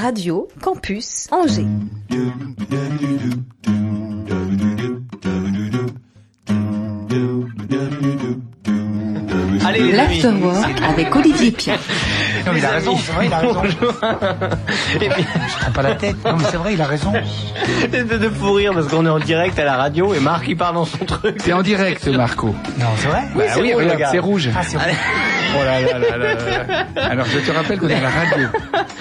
Radio Campus Angers. L'Afterwork avec Olivier Pierre. Non, mais il a raison, c'est vrai, il a raison. Et Je prends pas la tête. Non, mais c'est vrai, il a raison. de, de fou rire parce qu'on est en direct à la radio et Marc il parle dans son truc. C'est en direct, Marco. Non, c'est vrai Oui, Bah c'est rouge, regarde, regarde. c'est rouge. Ah, c'est vrai. Oh là là là là là. Alors je te rappelle qu'on est à la radio.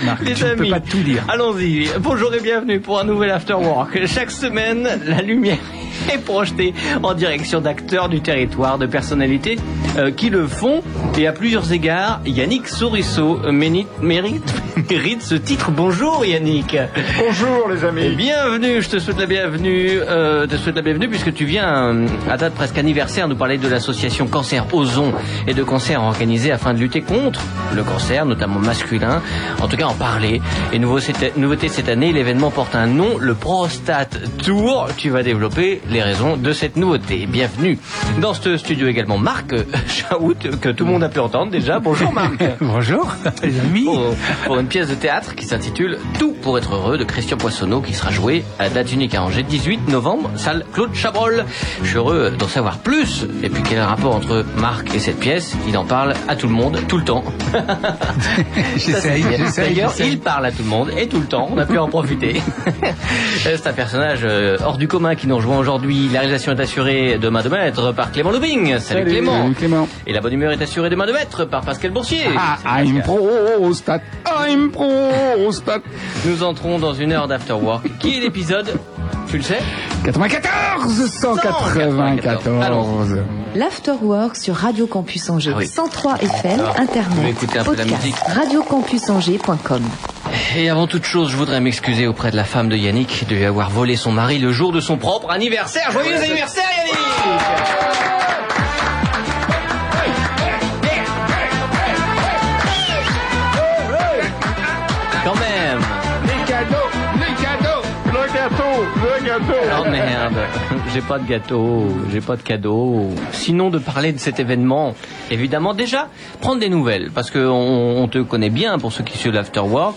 Marc, Les tu ne peux pas tout dire. Allons-y. Bonjour et bienvenue pour un nouvel After Work. Chaque semaine, la lumière est projetée en direction d'acteurs du territoire, de personnalités euh, qui le font. Et à plusieurs égards, Yannick euh, mérite, mérite, mérite ce titre. Bonjour Yannick. Bonjour les Et amis. bienvenue, je te souhaite la bienvenue, euh, te souhaite la bienvenue puisque tu viens euh, à date presque anniversaire nous parler de l'association Cancer Ozon et de cancers organisés afin de lutter contre le cancer, notamment masculin. En tout cas, en parler. Et nouveau, nouveauté cette année, l'événement porte un nom, le Prostate Tour. Tu vas développer les raisons de cette nouveauté. Bienvenue. Dans ce studio également Marc euh, Chaout, que tout le monde a pu entendre déjà. Bonjour Marc. Bonjour, les amis. pour, pour une pièce de théâtre qui s'intitule Tout pour être heureux de Christian Poissonneau qui sera joué à la date unique à Angers 18 novembre, salle Claude Chabrol. Je suis heureux d'en savoir plus. Et puis quel est le rapport entre Marc et cette pièce? Il en parle à tout le monde, tout le temps. J'essaye, D'ailleurs, il parle à tout le monde et tout le temps. On a pu en profiter. C'est un personnage euh, hors du commun qui nous rejoint aujourd'hui. La réalisation est assurée de main de maître par Clément Lubing. Salut, Clément. Salut, Clément. Et la bonne humeur est assurée de main de maître par Pascal Boursier. Ah, I'm prostate, I'm prostate. Nous entrons dans une heure d'after work. Qui est l'épisode Tu le sais 94, 194. L'Afterwork sur Radio Campus Angers. Ah oui. 103 FM, va Internet, podcast, musique. radiocampusangers.com. Et avant toute chose, je voudrais m'excuser auprès de la femme de Yannick de lui avoir volé son mari le jour de son propre anniversaire. Joyeux anniversaire Yannick Oh merde, j'ai pas de gâteau, j'ai pas de cadeau. Sinon de parler de cet événement, évidemment déjà prendre des nouvelles parce que on, te connaît bien pour ceux qui suivent l'afterwork.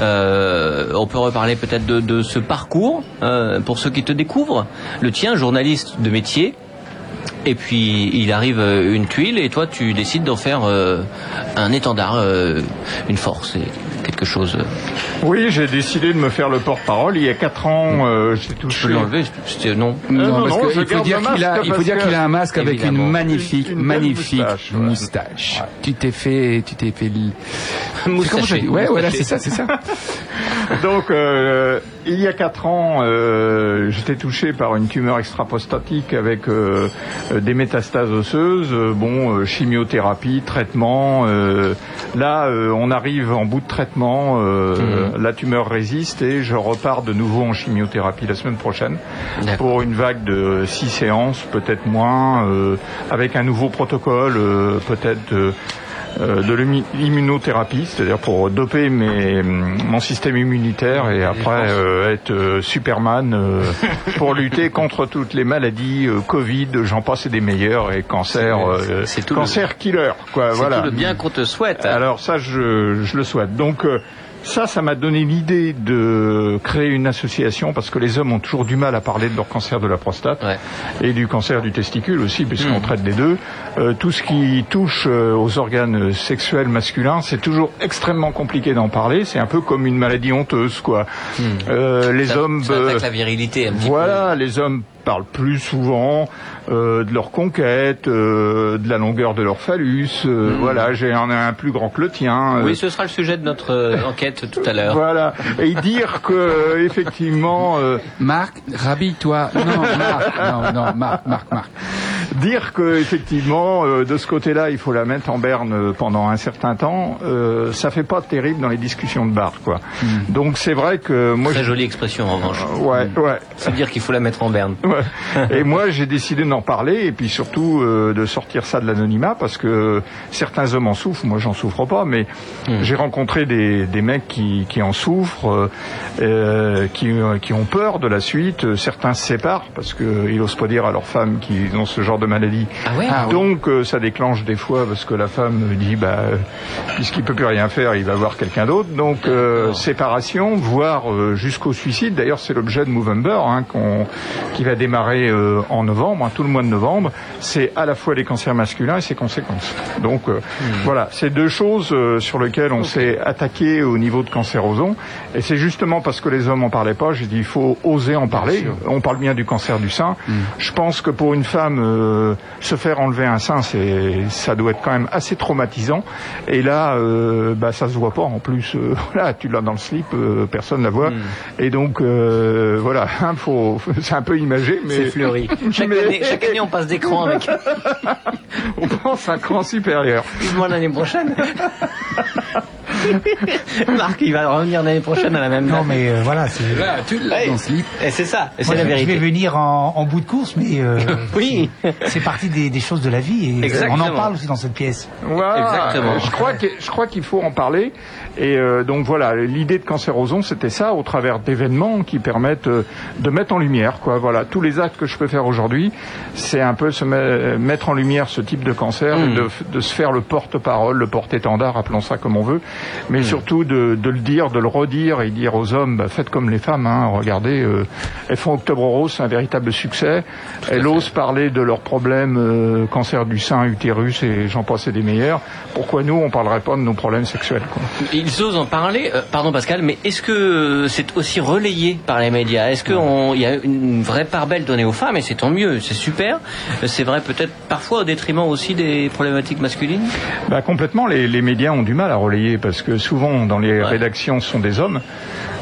Euh, on peut reparler peut-être de, ce parcours euh, pour ceux qui te découvrent. Le tien, journaliste de métier. Et puis il arrive euh, une tuile et toi tu décides d'en faire euh, un étendard, une force, quelque chose. euh, Oui, j'ai décidé de me faire le porte-parole. Il y a 4 ans, euh, j'ai Je peux touché. l'enlever, c'était non. Non, non, parce non, qu'il je faut garde dire qu'il a, masque il faut dire que- qu'il a un masque avec une magnifique, Une belle magnifique moustache, ouais. moustache. Tu t'es fait, tu t'es fait. Moustaché. Ouais, voilà, Moustaché. c'est ça, c'est ça. Donc, euh, il y a 4 ans, euh, j'étais touché par une tumeur extraprostatique avec euh, euh, des métastases osseuses. Bon, chimiothérapie, traitement. euh, là, on arrive en bout de traitement. euh, La tumeur résiste et je repars de nouveau en chimiothérapie la semaine prochaine. Pour une vague de six séances, peut-être moins, avec un nouveau protocole, peut-être de, euh, de l'immu- l'immunothérapie, c'est-à-dire pour doper mes, mon système immunitaire et après euh, être euh, Superman euh, pour lutter contre toutes les maladies, euh, Covid, j'en passe et des meilleurs et cancer, C'est- euh, tout le- cancer killer, quoi. C'est Voilà. tout le bien qu'on te souhaite. Alors ça, je, je le souhaite. Donc euh, ça, ça m'a donné l'idée de créer une association parce que les hommes ont toujours du mal à parler de leur cancer de la prostate Ouais. et du cancer du testicule aussi, puisqu'on Mm. traite des deux. Euh, tout ce qui touche euh, aux organes sexuels masculins, c'est toujours extrêmement compliqué d'en parler. C'est un peu comme une maladie honteuse, quoi. Euh, les Hmm. Ça- hommes, ça la virilité un petit voilà, les hommes parlent plus souvent euh, de leur conquête, euh, de la longueur de leur phallus. euh, Voilà, j'ai un, un plus grand que le tien. euh, Oui, ce sera le sujet de notre euh, enquête tout à l'heure. voilà, et dire que effectivement, euh, Marc, rhabille-toi. Non, Marc, non, non, Marc, Marc, Marc. Dire que effectivement euh, de ce côté-là, il faut la mettre en berne euh, pendant un certain temps, euh, ça fait pas terrible dans les discussions de bar, quoi. Donc c'est vrai que moi, Très je- jolie expression en revanche. ouais, ouais. C'est dire qu'il faut la mettre en berne. Ouais. Et moi, j'ai décidé d'en parler et puis surtout euh, de sortir ça de l'anonymat parce que certains hommes en souffrent. Moi, j'en souffre pas, mais Hmm. j'ai rencontré des, des mecs qui, qui en souffrent, euh, euh, qui, qui ont peur de la suite. Certains se séparent parce qu'ils n'osent pas dire à leur femme qu'ils ont ce genre genre de maladie. Ah ouais Ah oui. Donc euh, ça déclenche des fois parce que la femme dit bah euh, puisqu'il peut plus rien faire, il va voir quelqu'un d'autre. Donc euh, séparation, voire euh, jusqu'au suicide. D'ailleurs c'est l'objet de Movember hein, qu'on- qui va démarrer euh, en novembre, hein, tout le mois de novembre. C'est à la fois les cancers masculins et ses conséquences. Donc euh, voilà, c'est deux choses euh, sur lesquelles on s'est attaqué au niveau de cancérosons. Et c'est justement parce que les hommes en parlaient pas, j'ai dit il faut oser en parler. On parle bien du cancer du sein. Je pense que pour une femme, euh, se faire enlever un sein, c'est, ça doit être quand même assez traumatisant. Et là, euh, bah, ça se voit pas. En plus, euh, voilà, tu l'as dans le slip, euh, personne la voit. Et donc, euh, voilà, hein, faut, c'est un peu imagé, mais C'est fleuri. Chaque, Mais- année, chaque année, on passe d'écran avec. on pense à un cran supérieur. Vivement l'année prochaine. Marc, il va revenir l'année prochaine à la même Non, date. mais euh, voilà, c'est. Là, tu l'as dans ce lit. Et c'est ça, et c'est Moi, la je- Je vais vérité. venir en, en bout de course, mais euh, Oui. c'est partie des, des choses de la vie et Exactement. on en parle aussi dans cette pièce. Voilà. Exactement. Je crois que je crois qu'il faut en parler. Et euh, donc voilà, l'idée de Cancérosons, c'était ça, au travers d'événements qui permettent euh, de mettre en lumière, quoi. Voilà, tous les actes que je peux faire aujourd'hui, c'est un peu se me- mettre en lumière ce type de cancer, et Mm. de, de se faire le porte-parole, le porte-étendard, appelons ça comme on veut, mais surtout de, de le dire, de le redire et dire aux hommes, bah, faites comme les femmes. Hein, regardez, euh, elles font Octobre Rose, c'est un véritable succès. Elles osent parler de leurs problèmes, euh, cancer du sein, utérus et j'en passe des meilleurs. Pourquoi nous, on parlerait pas de nos problèmes sexuels quoi? Osent en parler, euh, pardon Pascal, mais est-ce que c'est aussi relayé par les médias? Est-ce qu'il y a une vraie part belle donnée aux femmes, et c'est tant mieux, c'est super. C'est vrai peut-être parfois au détriment aussi des problématiques masculines? Bah complètement, les, les médias ont du mal à relayer parce que souvent dans les rédactions ce sont des hommes.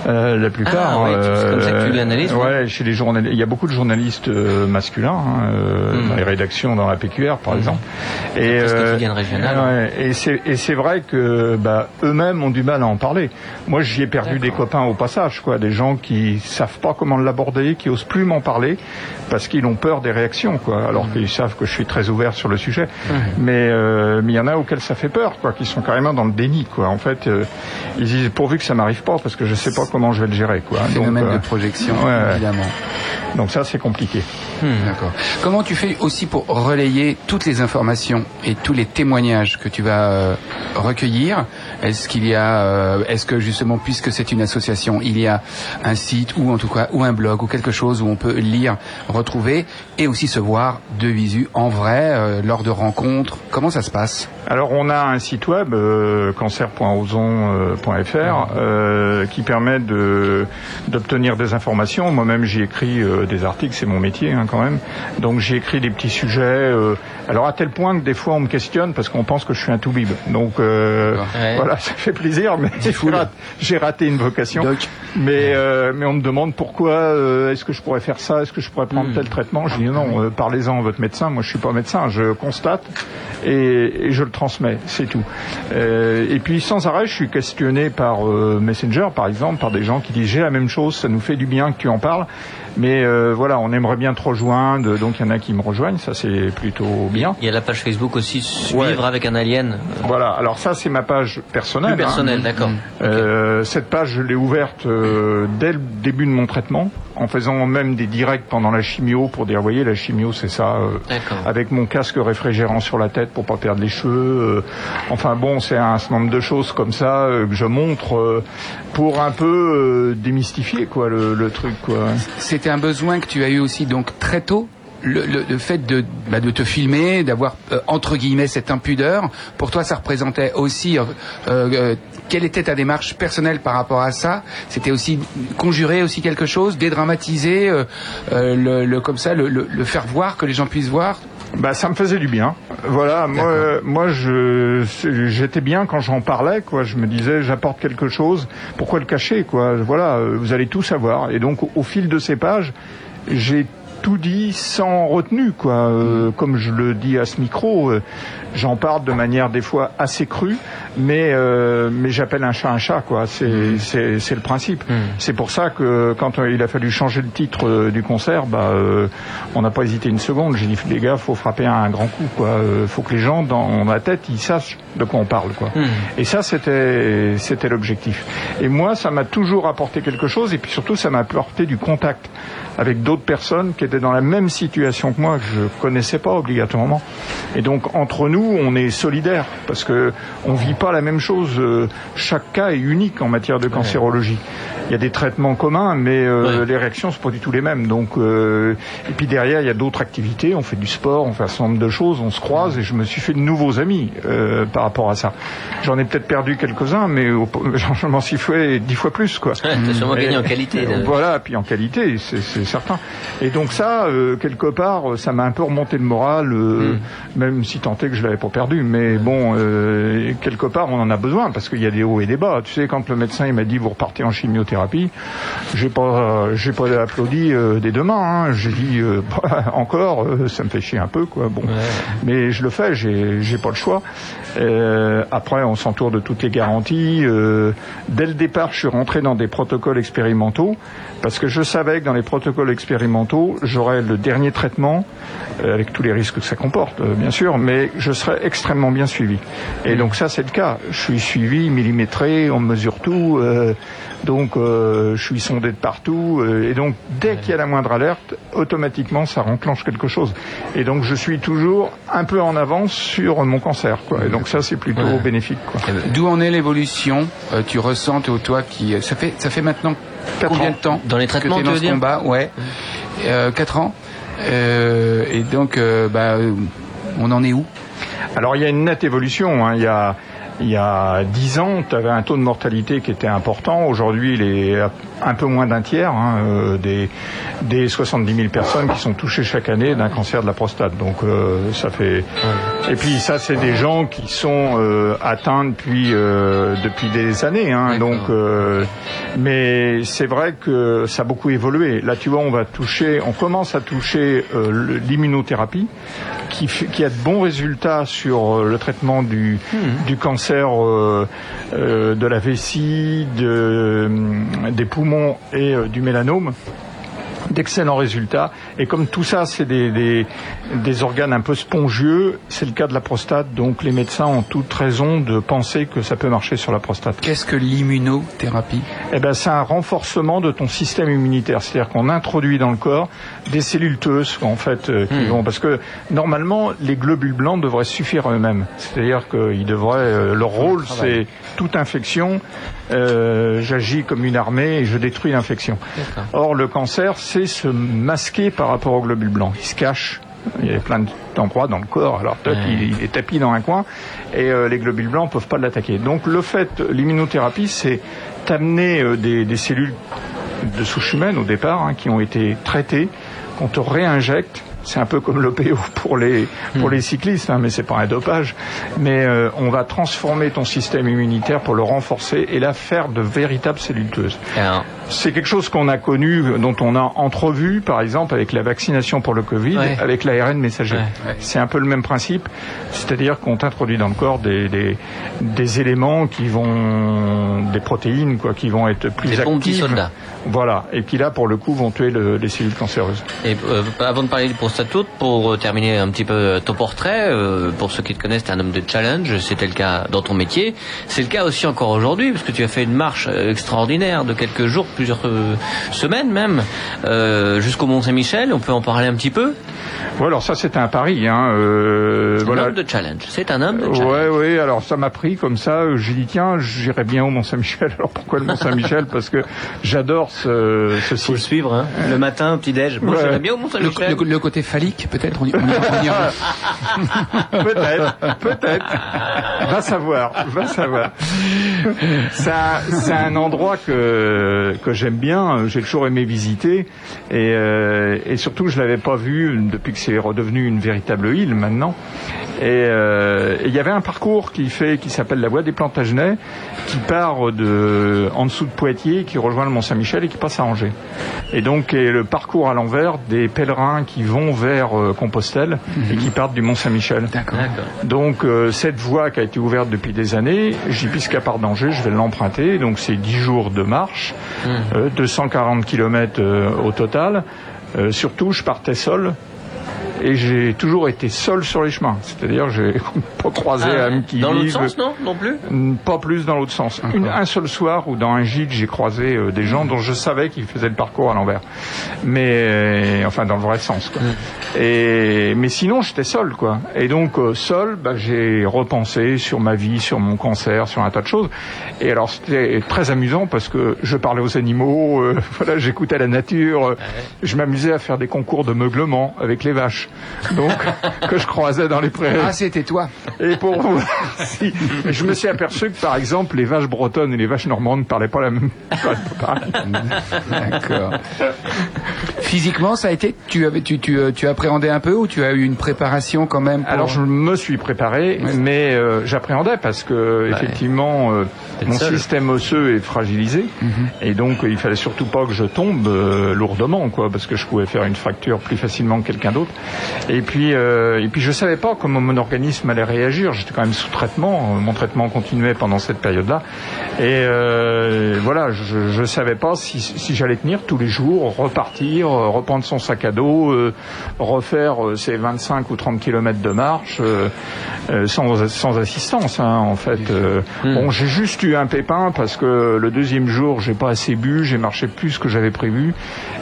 Euh, la plupart. Ah, oui, c'est comme ça que tu l'analyses, Ouais, ouais. chez les journalistes, il y a beaucoup de journalistes euh, masculins hein, euh, Hmm. dans les rédactions, dans la PQR par exemple. Et quotidienne régionale. ouais, et c'est vrai que bah, eux-mêmes ont du mal à en parler. Moi, j'y ai perdu des copains au passage, quoi, des gens qui savent pas comment l'aborder, qui osent plus m'en parler parce qu'ils ont peur des réactions, quoi, Hmm. alors qu'ils savent que je suis très ouvert sur le sujet. Mais euh, il y en a auxquels ça fait peur, quoi, qui sont carrément dans le déni, quoi. En fait, euh, ils disent pourvu que ça m'arrive pas parce que je sais pas comment je vais le gérer, quoi. Phénomène euh, de projection, ouais. évidemment. donc ça, c'est compliqué. D'accord. Comment tu fais aussi pour relayer toutes les informations et tous les témoignages que tu vas euh, recueillir? Est-ce qu'il y a, euh, est-ce que justement, puisque c'est une association, il y a un site ou en tout cas ou un blog ou quelque chose où on peut lire, retrouver et aussi se voir de visu en vrai lors de rencontres? Comment ça se passe? Alors on a un site web euh, cancer.ozon.fr euh, qui permet de d'obtenir des informations. Moi-même j'y écris euh, des articles, c'est mon métier hein, quand même. Donc j'ai écrit des petits sujets. euh, alors à tel point que des fois on me questionne parce qu'on pense que je suis un toubib. Donc euh. Ouais. voilà, ça fait plaisir, mais j'ai raté, une vocation. Doc. Mais euh, mais on me demande pourquoi euh, est-ce que je pourrais faire ça, est-ce que je pourrais prendre tel traitement. Je dis non, euh, parlez-en à votre médecin. Moi je suis pas médecin, je constate et, et je le transmets, c'est tout. Euh, et puis sans arrêt, je suis questionné par euh, Messenger, par exemple, par des gens qui disent j'ai la même chose, ça nous fait du bien que tu en parles, mais euh, voilà, on aimerait bien te rejoindre, donc il y en a qui me rejoignent, ça c'est plutôt bien. Il y a la page Facebook aussi, suivre Ouais. avec un alien. Voilà, alors ça c'est ma page personnelle. Plus hein. personnel, d'accord. Cette page, je l'ai ouverte dès le début de mon traitement, en faisant même des directs pendant la chimio pour dire, voyez, la chimio, c'est ça, euh, avec mon casque réfrigérant sur la tête pour pas perdre les cheveux. euh, enfin bon, c'est un certain nombre de choses comme ça euh, que je montre pour un peu démystifier quoi le, le truc. C'était un besoin que tu as eu aussi donc très tôt. Le, le- le fait de, bah, de te filmer, d'avoir euh, entre guillemets cette impudeur, pour toi ça représentait aussi euh, euh, quelle était ta démarche personnelle par rapport à ça? C'était aussi conjurer aussi quelque chose, dédramatiser, euh, euh, le, le- comme ça, le, le- le faire voir, que les gens puissent voir? Bah, ça me faisait du bien. Voilà, moi, euh, moi, je, j'étais bien quand j'en parlais, quoi. Je me disais, j'apporte quelque chose. Pourquoi le cacher, quoi? Voilà, vous allez tout savoir. Et donc, au, au fil de ces pages, j'ai tout dit sans retenue, quoi. Euh, comme je le dis à ce micro, euh, j'en parle de manière des fois assez crue, mais euh, mais j'appelle un chat un chat, quoi. C'est c'est c'est le principe. C'est pour ça que quand euh, il a fallu changer le titre euh, du concert, bah euh, on n'a pas hésité une seconde. J'ai dit les gars, faut frapper un grand coup, quoi. Faut que les gens dans la tête ils sachent de quoi on parle, quoi. Et ça c'était c'était l'objectif. Et moi ça m'a toujours apporté quelque chose et puis surtout ça m'a apporté du contact avec d'autres personnes qui étaient dans la même situation que moi, que je connaissais pas obligatoirement. Et donc entre nous, on est solidaires parce que on vit pas la même chose. Euh, Chaque cas est unique en matière de cancérologie. Il y a des traitements communs, mais euh, les réactions sont pas du tout les mêmes. Donc euh, et puis derrière, il y a d'autres activités. On fait du sport, on fait un certain nombre de choses, on se croise et je me suis fait de nouveaux amis euh, par rapport à ça. J'en ai peut-être perdu quelques-uns, mais au- je m'en suis fait dix fois plus quoi. Ouais, sûrement gagné en qualité. là. Voilà, puis en qualité, c'est certain. Et donc ça, euh, quelque part, ça m'a un peu remonté le moral, euh, Mm. même si tant est que je l'avais pas perdu. Mais bon, euh, quelque part, on en a besoin parce qu'il y a des hauts et des bas. Tu sais, quand le médecin il m'a dit vous repartez en chimiothérapie, j'ai pas, j'ai pas applaudi euh, des deux mains. Hein. J'ai dit euh, bah, encore, euh, ça me fait chier un peu, quoi. Bon, mais je le fais, j'ai j'ai pas le choix. Après, on s'entoure de toutes les garanties. Dès le départ, je suis rentré dans des protocoles expérimentaux parce que je savais que dans les protocoles expérimentaux, j'aurais le dernier traitement euh, avec tous les risques que ça comporte, euh, bien sûr, mais je serais extrêmement bien suivi. Et donc ça, c'est le cas. Je suis suivi, millimétré, on me mesure tout. euh, donc, euh, je suis sondé de partout. euh, et donc, dès qu'il y a la moindre alerte, automatiquement, ça renclenche quelque chose. Et donc, je suis toujours un peu en avance sur mon cancer. Quoi. Et donc, ça, c'est plutôt Ouais. bénéfique. Quoi. D'où en est l'évolution Tu ressens, toi, toi qui ça fait ça fait maintenant Quatre combien ans. de temps Dans les que traitements, t'es tu dans veux ce dire combat Ouais, euh, quatre ans. Euh, et donc, euh, bah, euh, on en est où? Alors il y a une nette évolution. hein. Il y a il y a 10 ans, tu avais un taux de mortalité qui était important. Aujourd'hui, il est un peu moins d'un tiers hein, euh, des, des 70 000 personnes qui sont touchées chaque année d'un cancer de la prostate. Donc euh, ça fait. Et puis ça, c'est des gens qui sont euh, atteints depuis euh, depuis des années. Hein. Donc, euh, mais c'est vrai que ça a beaucoup évolué. Là, tu vois, on va toucher, on commence à toucher euh, l'immunothérapie, qui, a de bons résultats sur euh, le traitement du, du cancer euh, euh, de la vessie, de, des poumons et du mélanome d'excellents résultats. Et comme tout ça, c'est des, des, des organes un peu spongieux, c'est le cas de la prostate. Donc les médecins ont toute raison de penser que ça peut marcher sur la prostate. Qu'est-ce que l'immunothérapie? Eh ben, c'est un renforcement de ton système immunitaire. C'est-à-dire qu'on introduit dans le corps des cellules tueuses, en fait, euh, qui vont, parce que normalement, les globules blancs devraient suffire à eux-mêmes. C'est-à-dire qu'ils devraient, euh, leur rôle, c'est toute infection. Euh, J'agis comme une armée et je détruis l'infection. Or, le cancer, c'est se masquer par rapport aux globules blancs. Il se cache. Il y a plein d'endroits dans le corps. Alors, toc, Ouais. il, il est tapis dans un coin et euh, les globules blancs peuvent pas l'attaquer. Donc, le fait, l'immunothérapie, c'est t'amener euh, des, des cellules de souche humaine au départ hein, qui ont été traitées, qu'on te réinjecte. C'est un peu comme l'OPO pour les pour les cyclistes, hein, mais c'est pas un dopage. Mais euh, on va transformer ton système immunitaire pour le renforcer et là faire de véritables cellules tueuses. Alors, C'est quelque chose qu'on a connu, dont on a entrevu, par exemple, avec la vaccination pour le Covid, Ouais. avec l'ARN messager. Ouais, ouais. C'est un peu le même principe, c'est-à-dire qu'on t'introduit dans le corps des, des, des éléments qui vont, des protéines, quoi, qui vont être plus Des bons actives. petits soldats. Voilà, et qui là, pour le coup, vont tuer le- les cellules cancéreuses. Et euh, avant de parler du prostatute, pour euh, terminer un petit peu ton portrait, euh, pour ceux qui te connaissent, t'es un homme de challenge, c'était le cas dans ton métier, c'est le cas aussi encore aujourd'hui, parce que tu as fait une marche euh, extraordinaire de quelques jours, plusieurs euh, semaines même, euh, jusqu'au Mont Saint-Michel, on peut en parler un petit peu Voilà, alors ça, c'était un pari, hein. euh, C'est voilà. un homme de challenge, c'est un homme de challenge. Ouais, ouais, alors ça m'a pris comme ça. J'ai dit, tiens, j'irai bien au Mont-Saint-Michel. Alors pourquoi le Mont-Saint-Michel? Parce que j'adore ce, ce Faut le site. suivre, hein. le matin, petit-déj. Moi, Ouais. j'irais bien au Mont le, Saint-Michel. le- le côté phallique, peut-être on y, on y-. Peut-être, peut-être. Va savoir, va savoir. C'est c'est un endroit que, que j'aime bien, j'ai toujours aimé visiter. Et, euh, et surtout, je l'avais pas vu depuis que c'est redevenu une véritable île maintenant. Et euh, et il y avait un parcours qui fait, qui s'appelle la Voie des Plantagenets, qui part de en dessous de Poitiers, qui rejoint le Mont Saint-Michel et qui passe à Angers. Et donc, le parcours à l'envers des pèlerins qui vont vers euh, Compostelle et qui partent du Mont Saint-Michel. D'accord. D'accord. Donc euh, cette voie qui a été ouverte depuis des années, j'y puisqu'à part d'Angers, je vais l'emprunter. Donc c'est 10 jours de marche, euh, 240 km au total. Euh, surtout, je partais seul. et j'ai toujours été seul sur les chemins. C'est-à-dire, j'ai pas croisé Ah, âme qui dans l'autre sens, non Non plus Pas plus dans l'autre sens. Une- un seul soir où dans un gîte j'ai croisé euh, des gens dont je savais qu'ils faisaient le parcours à l'envers, mais euh, enfin dans le vrai sens. Quoi. Et mais sinon j'étais seul quoi. Et donc euh, seul, bah, j'ai repensé sur ma vie, sur mon cancer, sur un tas de choses. Et alors c'était très amusant parce que je parlais aux animaux, euh, voilà, j'écoutais la nature, euh, je m'amusais à faire des concours de meuglement avec les vaches, donc que je croisais dans les prairies. Ah, c'était toi. Et pour vous, si, je me suis aperçu que par exemple les vaches bretonnes et les vaches normandes ne parlaient pas la même. D'accord. Physiquement, ça a été. Tu avais, tu, tu, tu appréhendais un peu ou tu as eu une préparation quand même pour... Alors je me suis préparé, mais euh, j'appréhendais parce que effectivement euh, mon seul. système osseux est fragilisé et donc il fallait surtout pas que je tombe euh, lourdement quoi parce que je pouvais faire une fracture plus facilement que quelqu'un d'autre. Et puis euh, et puis je savais pas comment mon organisme allait réagir. J'étais quand même sous traitement, mon traitement continuait pendant cette période-là et euh, voilà je je savais pas si si j'allais tenir tous les jours, repartir, reprendre son sac à dos, euh, refaire euh, ces 25 ou 30 kilomètres de marche euh, euh, sans, sans assistance hein, en fait. Euh, Bon, j'ai juste eu un pépin parce que le deuxième jour j'ai pas assez bu, j'ai marché plus que j'avais prévu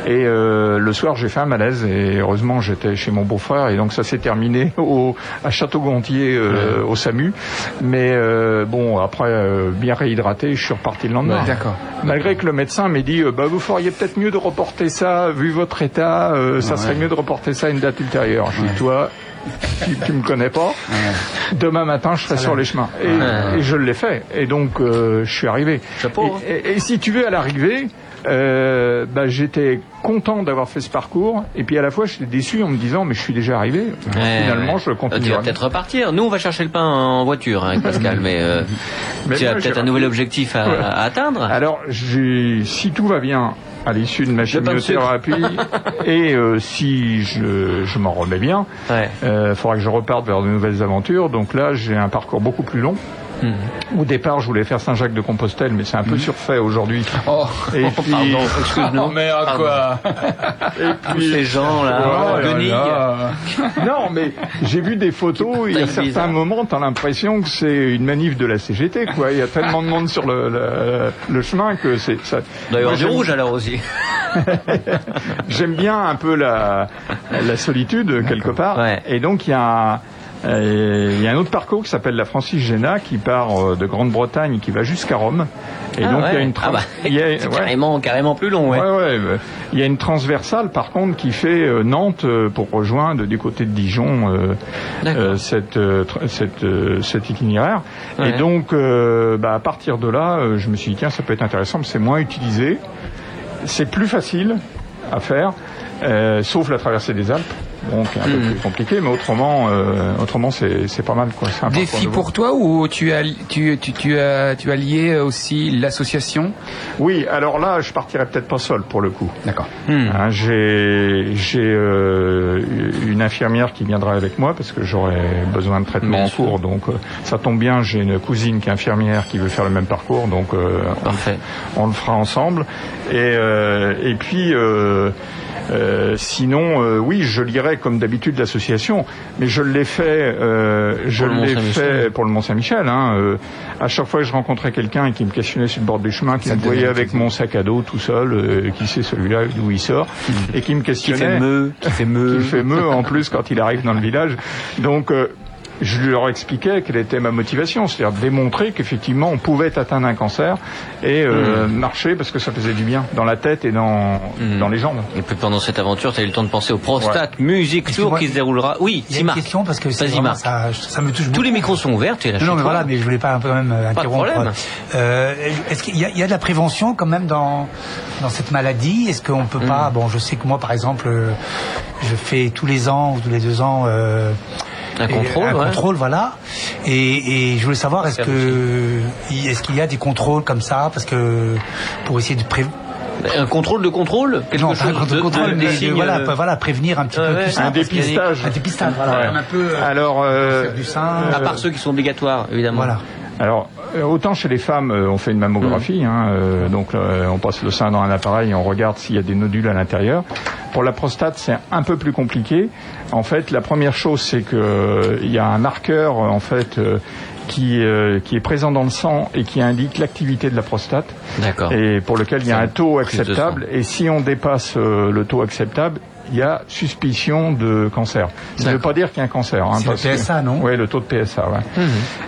et le soir j'ai fait un malaise et heureusement j'étais chez mon beau-frère et donc ça s'est terminé au, à Château-Gontier au SAMU. Mais bon après bien réhydraté, je suis reparti le lendemain. D'accord. Malgré que le médecin m'ait dit, bah, vous feriez peut-être mieux de reporter ça, vu votre état, euh, ça serait mieux de reporter ça une date ultérieure. Je dis, toi, tu, tu me connais pas. Demain matin, je serai sur les chemins. Et, Ouais. et je l'ai fait. Et donc, euh, je suis arrivé. Chapeau, hein. Et si tu veux, à l'arrivée, euh, bah, j'étais content d'avoir fait ce parcours. Et puis à la fois, j'étais déçu en me disant, mais je suis déjà arrivé. Ouais, Finalement, ouais. je Euh, Tu vas peut-être repartir. Nous, on va chercher le pain en voiture hein, avec Pascal, mais, euh, Mais tu as peut-être un nouvel objectif à, Ouais. à atteindre. Alors, si tout va bien à l'issue de ma chimiothérapie et euh, si je, je m'en remets bien, Ouais. il faudra que je reparte vers de nouvelles aventures. Donc là, j'ai un parcours beaucoup plus long. Au départ, je voulais faire Saint-Jacques-de-Compostelle, mais c'est un peu surfait aujourd'hui. Oh, Et puis, Pardon, excuse-nous. merde, quoi. et puis- ces gens là, Oh là non, mais j'ai vu des photos. Il y a certains bizarre. moments, t'as l'impression que c'est une manif de la CGT. Quoi, il y a tellement de monde sur le, le, le chemin que c'est ça. Moi, du rouge alors aussi. J'aime bien un peu la, la solitude quelque part. Ouais. Et donc il y a euh, il y a un autre parcours qui s'appelle la Francis Géna qui part euh, de Grande-Bretagne qui va jusqu'à Rome. Et Ah donc il y a une Ah bah, il y a- c'est ouais. carrément, carrément plus long, ouais. Ouais. Il y a une transversale, par contre, qui fait euh, Nantes euh, pour rejoindre du côté de Dijon euh, euh, cette, euh, cette, euh, cet itinéraire. Et donc, euh, bah, à partir de là, euh, je me suis dit, tiens, ça peut être intéressant, mais c'est moins utilisé. C'est plus facile à faire, euh, sauf la traversée des Alpes. Donc, un peu Mhm. plus compliqué, mais autrement, euh, autrement c'est c'est pas mal. Quoi. Défi pour toi ou tu as, tu, tu, tu as, tu as lié aussi l'association? Oui, alors là, je partirais peut-être pas seul pour le coup. D'accord. Hmm. Hein, j'ai j'ai euh, une infirmière qui viendra avec moi parce que j'aurai besoin de traitement Bien en sûr. cours. Donc euh, ça tombe bien, j'ai une cousine qui est infirmière qui veut faire le même parcours, donc euh, on, Parfait. on le fera ensemble. Et euh, et puis. Euh, euh, sinon, euh, oui, je lirai comme d'habitude l'association, mais je l'ai fait, euh, je Pour le l'ai Mont-Saint-Michel. fait pour le Mont Saint-Michel. Hein, euh, à chaque fois que je rencontrais quelqu'un qui me questionnait sur le bord du chemin, qui Ça me voyait avec mon sac à dos tout seul, euh, qui c'est celui-là, d'où il sort, et qui me Qui fait questionnait, meu, qui fait meu. qui fait en plus quand il arrive dans le village. Donc je leur expliquais quelle était ma motivation, c'est-à-dire démontrer qu'effectivement on pouvait atteindre un cancer et euh, marcher parce que ça faisait du bien dans la tête et dans, Mm. dans les jambes. Et puis pendant cette aventure, tu as eu le temps de penser au prostate musique tour qui se déroulera. Oui, Il y a une question parce que vraiment ça, ça me touche Tous beaucoup. les micros sont ouverts, tu es là Non, mais toi. voilà, mais je voulais pas quand même euh, Pas de interrompre. problème. Euh, Est-ce qu'il y, a- il y a de la prévention quand même dans dans cette maladie? Est-ce qu'on peut pas Hmm. Bon, je sais que moi, par exemple, euh, je fais tous les ans ou tous les deux ans. euh, Un contrôle, un ouais. contrôle, voilà. Et, et je voulais savoir est-ce que qu'il y a des contrôles comme ça? Parce que pour essayer de prévenir Un contrôle de contrôle? Quelque non, chose pas un contre- de- contrôle, de- mais des de- signes, voilà, euh, pas- voilà, prévenir un petit Ouais, peu ouais. tout ça. Un dépistage. Un dépistage, voilà. Ouais. Un peu. euh, Alors, euh, du sein. À part ceux qui sont obligatoires, évidemment. Voilà. Alors, euh, autant chez les femmes, euh, on fait une mammographie, hein, euh, donc euh, on passe le sein dans un appareil et on regarde s'il y a des nodules à l'intérieur. Pour la prostate, c'est un peu plus compliqué. En fait, la première chose, c'est que euh, il y a un marqueur, en fait, qui, euh, qui est présent dans le sang et qui indique l'activité de la prostate D'accord. et pour lequel il y a un taux acceptable. Et si on dépasse euh, le taux acceptable, il y a suspicion de cancer. Ça ne veut pas dire qu'il y a un cancer. Hein, C'est le que- PSA, non? Oui, le taux de PSA. Ouais.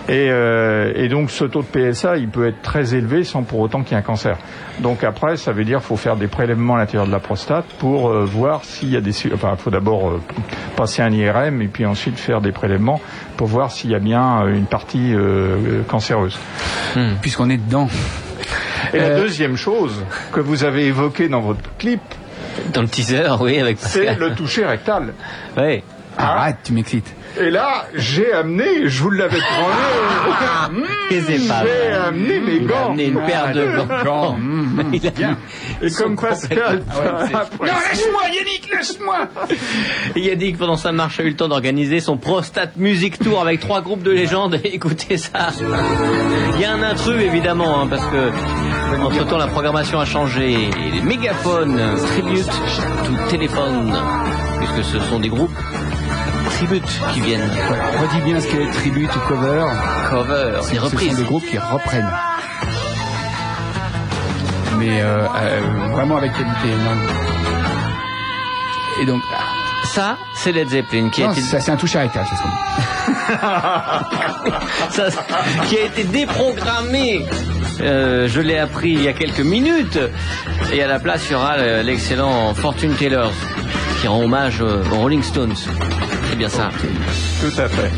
Et, euh, et donc ce taux de PSA, il peut être très élevé sans pour autant qu'il y ait un cancer. Donc après, ça veut dire qu'il faut faire des prélèvements à l'intérieur de la prostate pour euh, voir s'il y a des... Enfin, il faut d'abord euh, passer un IRM et puis ensuite faire des prélèvements pour voir s'il y a bien une partie cancéreuse. Puisqu'on est dedans. Et la deuxième chose que vous avez évoquée dans votre clip, Dans le teaser, oui, avec c'est Pascal. le toucher rectal. Ouais. Arrête, tu m'excites. Et là, j'ai amené, je vous l'avais promis, c'est pas j'ai amené mes Il a gants. amené une paire de gants. Il a mis- Et comme Pascal, Non, laisse-moi, Yannick, laisse-moi Yannick, pendant sa marche, a eu le temps d'organiser son Prostate Music Tour avec trois groupes de légendes. Écoutez ça. Il y a un intrus, évidemment, hein, parce que entre temps, la programmation a changé. Les mégaphones, tribute to téléphone, puisque ce sont des groupes tribute qui viennent Redis bien ce qu'est tribute ou cover. cover, des Ce sont des groupes qui reprennent. Mais euh, euh, vraiment avec qualité. Et donc, Ça, c'est Led Zeppelin qui a non, été ça c'est un touche à c'est dit. ça, qui a été déprogrammé. Euh, je l'ai appris il y a quelques minutes. Et à la place, il y aura le- l'excellent Fortune Taylors qui rend hommage euh, aux Rolling Stones. C'est bien ça. tout à fait.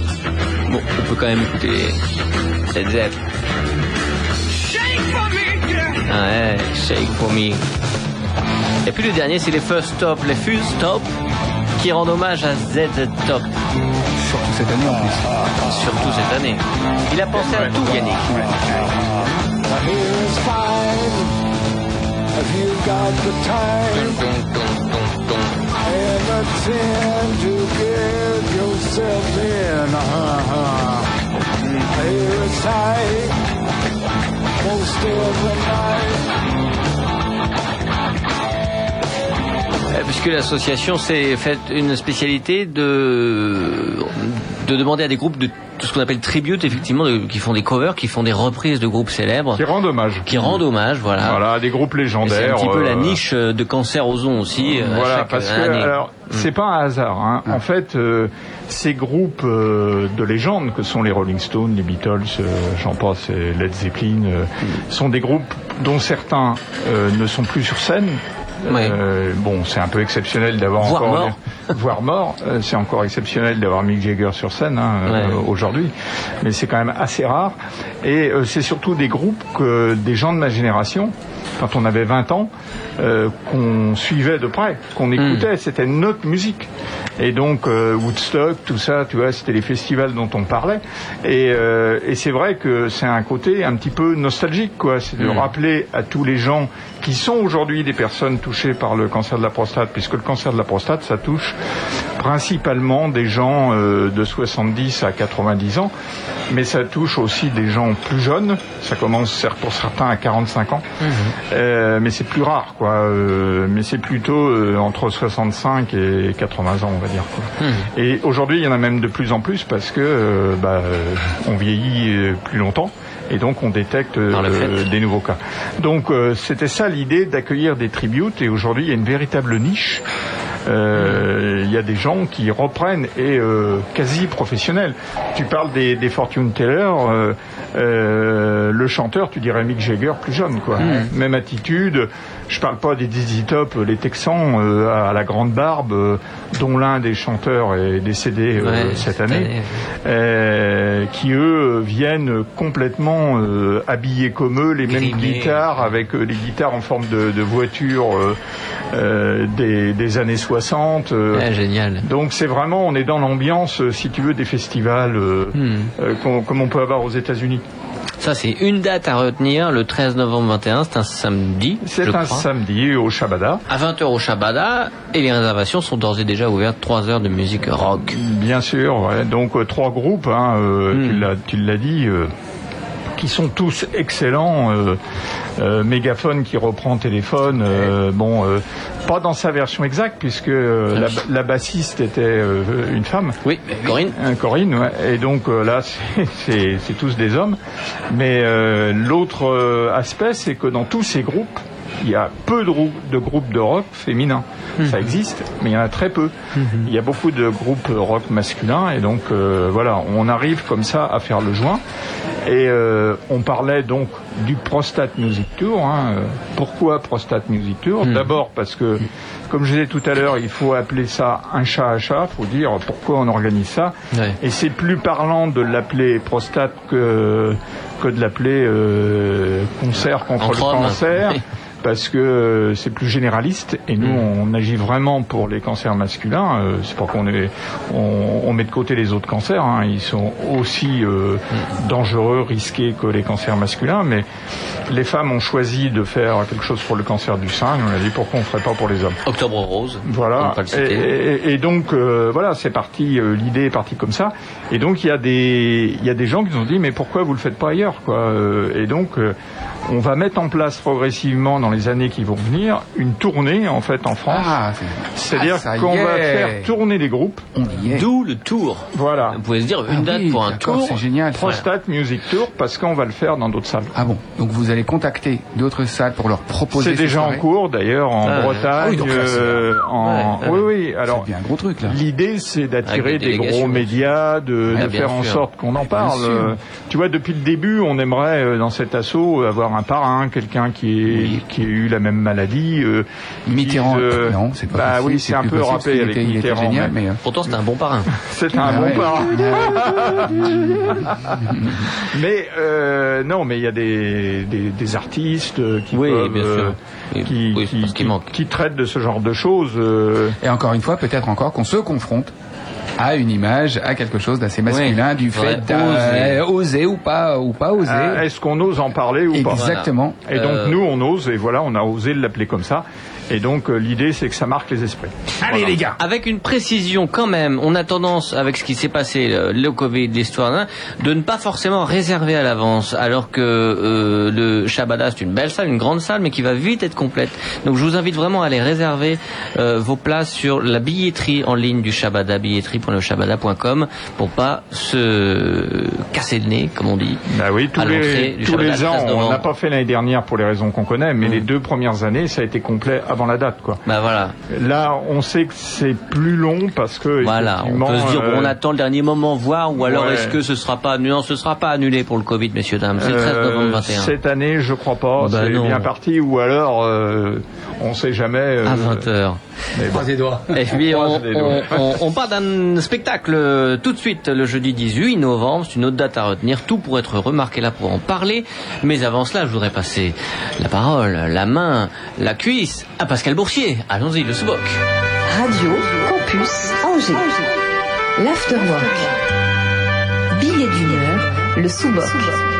Bon, on peut quand même écouter Led Zepp. Ah ouais, Shake for me. Et puis le dernier, c'est les First Stop, les Fuse Stop, qui rendent hommage à ZZ Top, Surtout cette année en plus. surtout cette année. Il a pensé à tout, Yannick. Puisque l'association s'est faite une spécialité de, de demander à des groupes de tout ce qu'on appelle tribute, effectivement, de- qui font des covers, qui font des reprises de groupes célèbres, Qui rend hommage. qui rendent hommage, voilà. Voilà, des groupes Et C'est légendaires. un petit peu la euh, niche euh, de cancer ozon aussi. euh, Voilà, parce que alors c'est pas un hasard. Hein. En fait, euh, ces groupes euh, de légende que sont les Rolling Stones, les Beatles, j'en passe, et Led Zeppelin, euh, sont des groupes dont certains ne sont plus sur scène. Euh, bon, c'est un peu exceptionnel d'avoir encore mort. voire mort. Euh, c'est encore exceptionnel d'avoir Mick Jagger sur scène hein, euh, aujourd'hui, mais c'est quand même assez rare. Et c'est surtout des groupes que des gens de ma génération, quand on avait 20 ans, qu'on suivait de près, qu'on écoutait. C'était notre musique. Et donc Woodstock, tout ça, tu vois, c'était les festivals dont on parlait. Et, et c'est vrai que c'est un côté un petit peu nostalgique, quoi. C'est de rappeler à tous les gens qui sont aujourd'hui des personnes touchées par le cancer de la prostate, puisque le cancer de la prostate, ça touche principalement des gens euh, de 70 à 90 ans, mais ça touche aussi des gens plus jeunes. Ça commence pour certains à 45 ans, Euh, mais c'est plus rare, quoi. Euh, mais c'est plutôt entre 65 et 80 ans, on va dire. Quoi. Et aujourd'hui, il y en a même de plus en plus parce que bah, on vieillit plus longtemps. Et donc on détecte euh, des nouveaux cas. Donc euh, c'était ça l'idée d'accueillir des tributes. Et aujourd'hui, il y a une véritable niche. Euh, Il y a des gens qui reprennent et quasi professionnels. Tu parles des, des Fortune Teller, euh, le chanteur, tu dirais Mick Jagger plus jeune, quoi. Même attitude. Je parle pas des Dizzy Top, les Texans euh, à la grande barbe, euh, dont l'un des chanteurs est décédé euh, Ouais, cette cette année, année. euh, qui eux viennent complètement euh, habillés comme eux, les mêmes guitares avec euh, les guitares en forme de, de voiture euh, euh, des, des années 60. euh, Ouais, génial. donc c'est vraiment, on est dans l'ambiance, euh, si tu veux, des festivals euh, Hmm. euh, qu'on- comme on peut avoir aux États-Unis. Ça, c'est une date à retenir, le 13 novembre 21, c'est un samedi, C'est un crois. samedi au Shabada. À 20h au Shabada, et les réservations sont d'ores et déjà ouvertes 3 heures de musique rock. Bien sûr, ouais. donc euh, trois groupes, hein, euh, Hmm. tu l'as- tu l'as dit. euh, qui sont tous excellents. Euh, Mégaphone qui reprend téléphone, euh, bon, euh, pas dans sa version exacte puisque la, la bassiste était une femme. Oui, Corinne. Corinne, ouais. et donc là, c'est- tous des hommes. Mais l'autre aspect, c'est que dans tous ces groupes, il y a peu de, grou- de groupes de rock féminins. Ça existe, mais il y en a très peu. Il y a beaucoup de groupes rock masculins, et donc voilà, on arrive comme ça à faire le joint. Et euh, on parlait donc du Prostate Music Tour. hein. Pourquoi Prostate Music Tour D'abord parce que, comme je disais tout à l'heure, il faut appeler ça un chat à chat. Il faut dire pourquoi on organise ça. Ouais. Et c'est plus parlant de l'appeler prostate que, que de l'appeler euh, concert contre le cancer. Parce que euh, c'est plus généraliste et nous on agit vraiment pour les cancers masculins. Euh, c'est pas qu'on est, on, on met de côté les autres cancers. hein. Ils sont aussi euh, dangereux, risqués que les cancers masculins. Mais les femmes ont choisi de faire quelque chose pour le cancer du sein. On a dit pourquoi on ferait pas pour les hommes? Octobre Rose. Voilà. Et, et- et donc euh, voilà, c'est parti. euh, L'idée est partie comme ça. Et donc il y a des il y a des gens qui nous ont dit mais pourquoi vous le faites pas ailleurs quoi Et donc on va mettre en place progressivement dans les années qui vont venir une tournée en fait en France. Ah, c'est- C'est-à-dire ah, qu'on va faire tourner les groupes. D'où le tour. Voilà. Vous pouvez se dire une Ah date oui, pour un tour. C'est génial. ça. Prostate Music Tour parce qu'on va le faire dans d'autres salles. Ah bon, donc vous allez contacter d'autres salles pour leur proposer C'est ces déjà en cours d'ailleurs en Ah. Bretagne. Ah oui, donc là, c'est- euh, en... Ouais, ouais. Oui Alors devient un gros truc là. L'idée, c'est d'attirer des des, gros médias, de, Ouais, de bien faire en sorte qu'on en Bien parle. sûr. Euh, Tu vois, depuis le début, on aimerait euh, dans cet assaut avoir un parrain, quelqu'un qui est Oui. qui a eu la même maladie. euh, Mitterrand, dise, euh, non, c'est pas Bah possible, oui, c'est un peu qu'il avec était- Mitterrand. génial, mais mais, euh, Pourtant, c'est un bon parrain. C'est un Ah bon ouais. parrain. mais euh, non, mais il y a des, des, des artistes qui Oui, peuvent, bien sûr. Oui, qui, oui, qui, parce qu'il qui- manque. qui traitent de ce genre de choses. euh, Et encore une fois, peut-être encore qu'on se confronte à une image, à quelque chose d'assez masculin, du fait d'oser oser ou pas ou pas oser. ah, Est-ce qu'on ose en parler ou pas? Exactement. Et donc Euh, nous on ose et voilà on a osé l'appeler comme ça. Et donc euh, l'idée c'est que ça marque les esprits. Allez les gars. Avec une précision quand même, on a tendance, avec ce qui s'est passé, euh, le Covid, l'histoire, hein, de ne pas forcément réserver à l'avance, alors que euh, le Shabada, c'est une belle salle, une grande salle, mais qui va vite être complète. Donc je vous invite vraiment à aller réserver euh, vos places sur la billetterie en ligne du Shabada, billetterie.leshabada.com, pour pas se casser le nez, comme on dit. Bah oui, tous À les, tous Shabbat, les ans, 13 on n'a pas fait l'année dernière pour les raisons qu'on connaît, mais Mm. les deux premières années, ça a été complet avant la date, quoi. Bah voilà, Là, on sait que c'est plus long parce que voilà. On peut se dire, euh, on attend le dernier moment, voir, ou alors ouais. est-ce que ce sera pas annulé? Non, ce sera pas annulé pour le Covid, messieurs dames. C'est le 13 novembre euh, 21. Cette année, je crois pas. Bah c'est bien parti, ou alors, euh, on sait jamais. euh, À 20h. mais bon. Et puis on, Croise les doigts. on, on, on part d'un spectacle tout de suite le jeudi 18 novembre. C'est une autre date à retenir. Tout pour être remarqué là pour en parler. Mais avant cela, je voudrais passer la parole, la main, la cuisse à Pascal Boursier. Allons-y, le Sboc. Radio Campus Angers. L'Afterwork. Billet d'humeur, le sous-boc.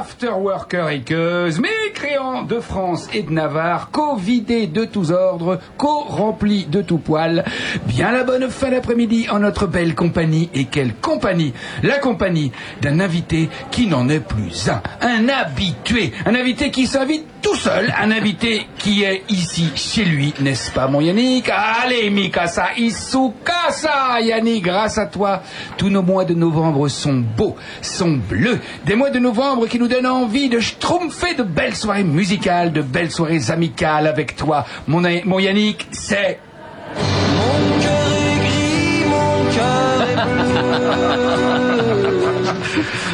Afternoon, afterworker équeuse, mécréants de France et de Navarre, co-vidés de tous ordres, co-remplis de tout poil. Bien la bonne fin d'après-midi en notre belle compagnie. Et quelle compagnie? La compagnie d'un invité qui n'en est plus un. Un habitué. Un invité qui s'invite tout seul. Un invité qui est ici chez lui, n'est-ce pas mon Yannick? Allez Mikasa Isukasa Yannick, grâce à toi, tous nos mois de novembre sont beaux, sont bleus. Des mois de novembre qui nous donnent envie de schtroumpfer de belles soirées musicales, de belles soirées amicales avec toi. Mon, mon Yannick, c'est...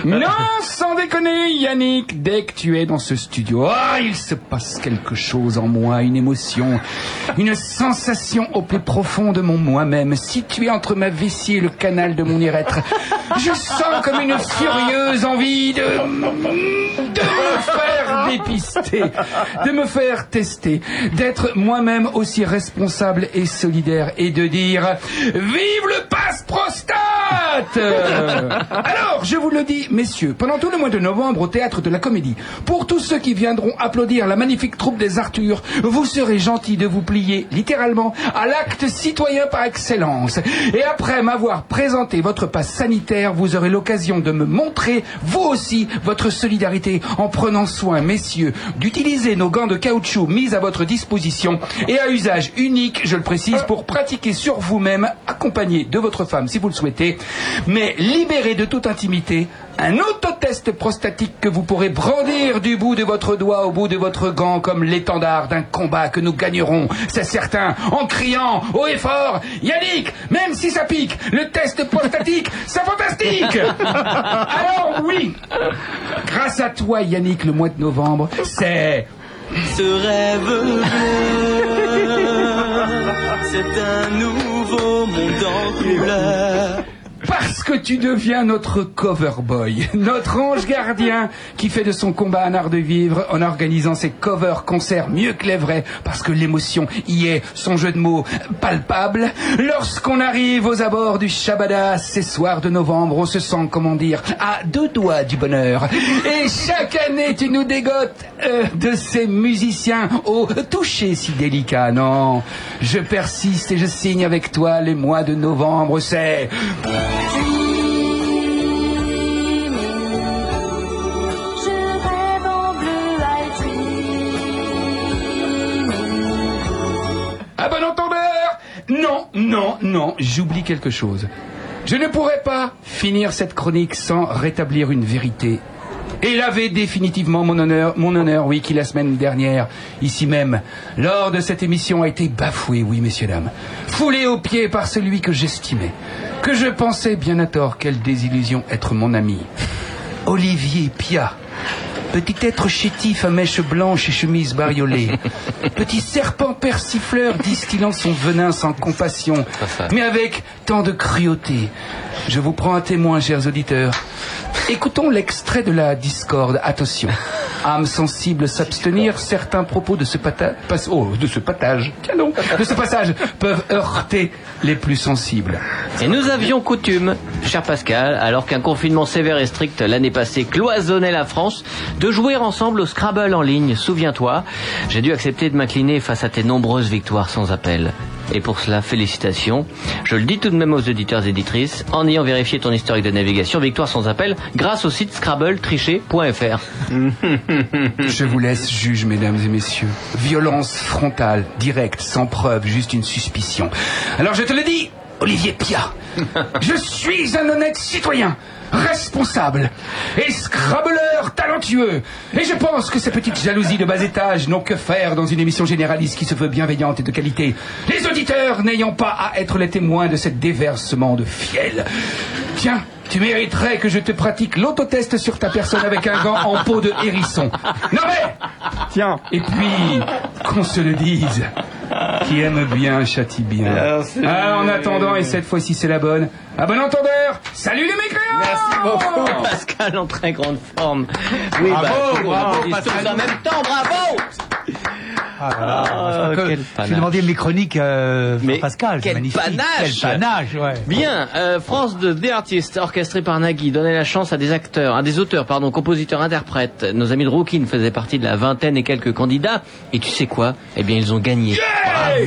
Non, sans déconner, Yannick, dès que tu es dans ce studio, ah, il se passe quelque chose en moi, une émotion, une sensation au plus profond de mon moi-même, située entre ma vessie et le canal de mon urètre. Je sens comme une furieuse envie de, de me faire dépister, de me faire tester, d'être moi-même aussi responsable et solidaire et de dire Vive le passe prostate Alors, je vous le dis, messieurs, pendant tout le mois de novembre au théâtre de la Comédie, pour tous ceux qui viendront applaudir la magnifique troupe des Arthurs, vous serez gentils de vous plier littéralement à l'acte citoyen par excellence. Et après m'avoir présenté votre passe sanitaire, vous aurez l'occasion de me montrer, vous aussi, votre solidarité en prenant soin, messieurs, d'utiliser nos gants de caoutchouc mis à votre disposition et à usage unique, je le précise, pour pratiquer sur vous-même, accompagné de votre femme si vous le souhaitez, mais libéré de toute intimité, un autotest prostatique que vous pourrez brandir du bout de votre doigt au bout de votre gant comme l'étendard d'un combat que nous gagnerons, c'est certain, en criant haut et fort, Yannick, même si ça pique, le test prostatique, c'est fantastique Alors oui, grâce à toi Yannick, le mois de novembre, c'est... Ce rêve bleu, c'est un nouveau monde en couleur. Parce que tu deviens notre cover boy, notre ange gardien qui fait de son combat un art de vivre en organisant ses cover concerts mieux que les vrais, parce que l'émotion y est, son jeu de mots, palpable. Lorsqu'on arrive aux abords du Shabada, ces soirs de novembre, on se sent, comment dire, à deux doigts du bonheur. Et chaque année, tu nous dégotes euh, de ces musiciens au toucher si délicat. Non, je persiste et je signe avec toi les mois de novembre, c'est... Je rêve en bleu I dream. À bon entendeur Non, non, non, j'oublie quelque chose. Je ne pourrais pas finir cette chronique sans rétablir une vérité. Et laver définitivement mon honneur, mon honneur, oui, qui la semaine dernière, ici même, lors de cette émission, a été bafoué, oui, messieurs, dames. Foulé aux pieds par celui que j'estimais, que je pensais bien à tort, quelle désillusion être mon ami. Olivier Pia. Petit être chétif à mèches blanches et chemise bariolée. Petit serpent persifleur distillant son venin sans compassion, mais avec tant de cruauté. Je vous prends un témoin, chers auditeurs. Écoutons l'extrait de la discorde. Attention. Âme sensible s'abstenir, certains propos de ce, oh, de ce patage, de ce passage peuvent heurter les plus sensibles. Et nous avions coutume, cher Pascal, alors qu'un confinement sévère et strict l'année passée cloisonnait la France, de jouer ensemble au Scrabble en ligne. Souviens-toi, j'ai dû accepter de m'incliner face à tes nombreuses victoires sans appel. Et pour cela, félicitations. Je le dis tout de même aux auditeurs et éditrices, en ayant vérifié ton historique de navigation, victoire sans appel, grâce au site scrabbletricher.fr. Je vous laisse juge, mesdames et messieurs. Violence frontale, directe, sans preuve, juste une suspicion. Alors je te le dis, Olivier Pia, je suis un honnête citoyen, responsable et scrabbleur talentueux. Et je pense que ces petites jalousies de bas étage n'ont que faire dans une émission généraliste qui se veut bienveillante et de qualité. Les auditeurs n'ayant pas à être les témoins de cet déversement de fiel. Tiens, tu mériterais que je te pratique l'autotest sur ta personne avec un gant en peau de hérisson. Non mais Tiens, Et puis, qu'on se le dise, qui aime bien châtie bien. Ah, en attendant, et cette fois-ci c'est la bonne, à bon entendeur, salut les mécréants Merci beaucoup, Pascal, en très grande forme. Oui, Bravo, bah, bravo, Pascal. tous en même temps, bravo Ah, là là, Ah, que quel Je panache. vais demander mes chroniques euh, Mais Pascal, c'est quel magnifique. panache. Quel panache, ouais. Bien, euh, France de The Artist, orchestré par Nagui, donnait la chance à des acteurs, à des auteurs, pardon, compositeurs, interprètes. Nos amis de Rookin faisaient partie de la vingtaine et quelques candidats. Et tu sais quoi? Eh bien, ils ont gagné.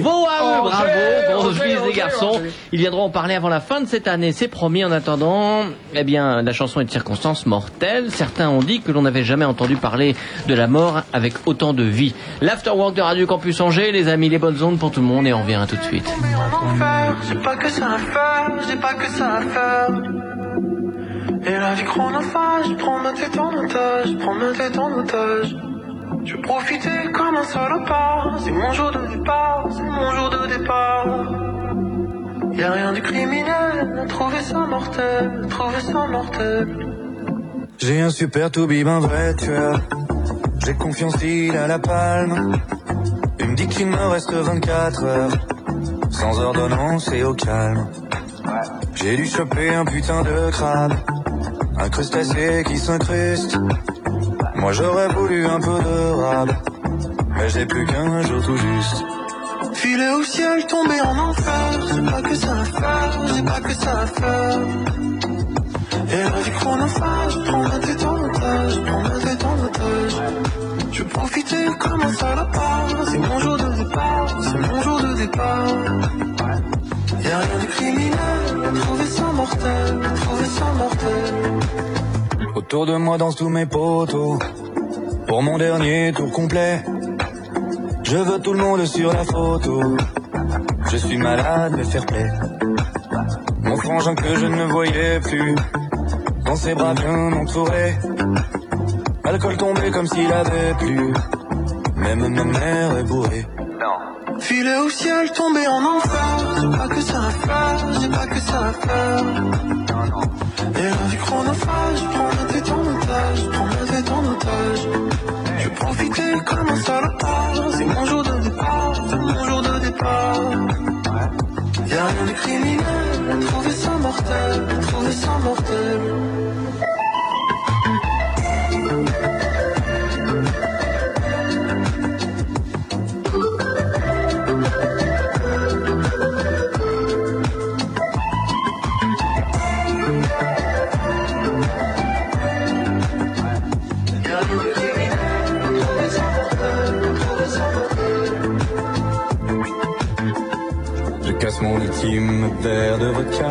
Bravo à eux, bravo, filles et Angers, garçons. Angers. Ils viendront en parler avant la fin de cette année, c'est promis. En attendant, eh bien, la chanson est de circonstance mortelle. Certains ont dit que l'on n'avait jamais entendu parler de la mort avec autant de vie. L'afterwork de Radio Campus Angers, les amis, les bonnes ondes pour tout le monde et on revient tout de suite. j'ai pas que ça à faire, j'ai pas que ça à faire. Et la vie chronophage, prends ma tête en otage, prends ma tête en otage. Je profiter comme un salopard, c'est mon jour de départ, c'est mon jour de départ. Y'a rien de criminel, trouver ça mortel, trouver ça mortel. J'ai un super to be un vrai tueur. J'ai confiance, il a la palme. Me dit qu'il me reste 24 heures. Sans ordonnance et au calme. J'ai dû choper un putain de crabe, un crustacé qui s'incruste. Moi j'aurais voulu un peu de rab, mais j'ai plus qu'un jour tout juste. Filer au ciel, tomber en enfer, c'est pas que ça à faire, j'ai pas que ça à faire. Et la vie chronophage, prends tête en otage, prends tête en otage. Je profiter comme un salopard, c'est mon jour de départ, c'est mon jour de départ. Y'a rien de criminel, trouver ça mortel, trouver ça mortel. Autour de moi dansent tous mes potos, pour mon dernier tour complet. Je veux tout le monde sur la photo. Je suis malade, mais fair play. Mon frangin que je ne voyais plus, dans ses bras bien entourés. Alcool tombé comme s'il avait plu. Même ma mère est bourrée. Filer au ciel, tomber en enfer, j'ai pas que ça à faire, j'ai pas que ça à faire. Et la vie chronophage, prends ma tête en otage, prends ma tête en otage. Je profiter comme un salopard, c'est mon jour de départ, c'est mon jour de départ. Y'a rien de criminel, trouver ça mortel, trouver ça mortel. Mon ultime verre de vodka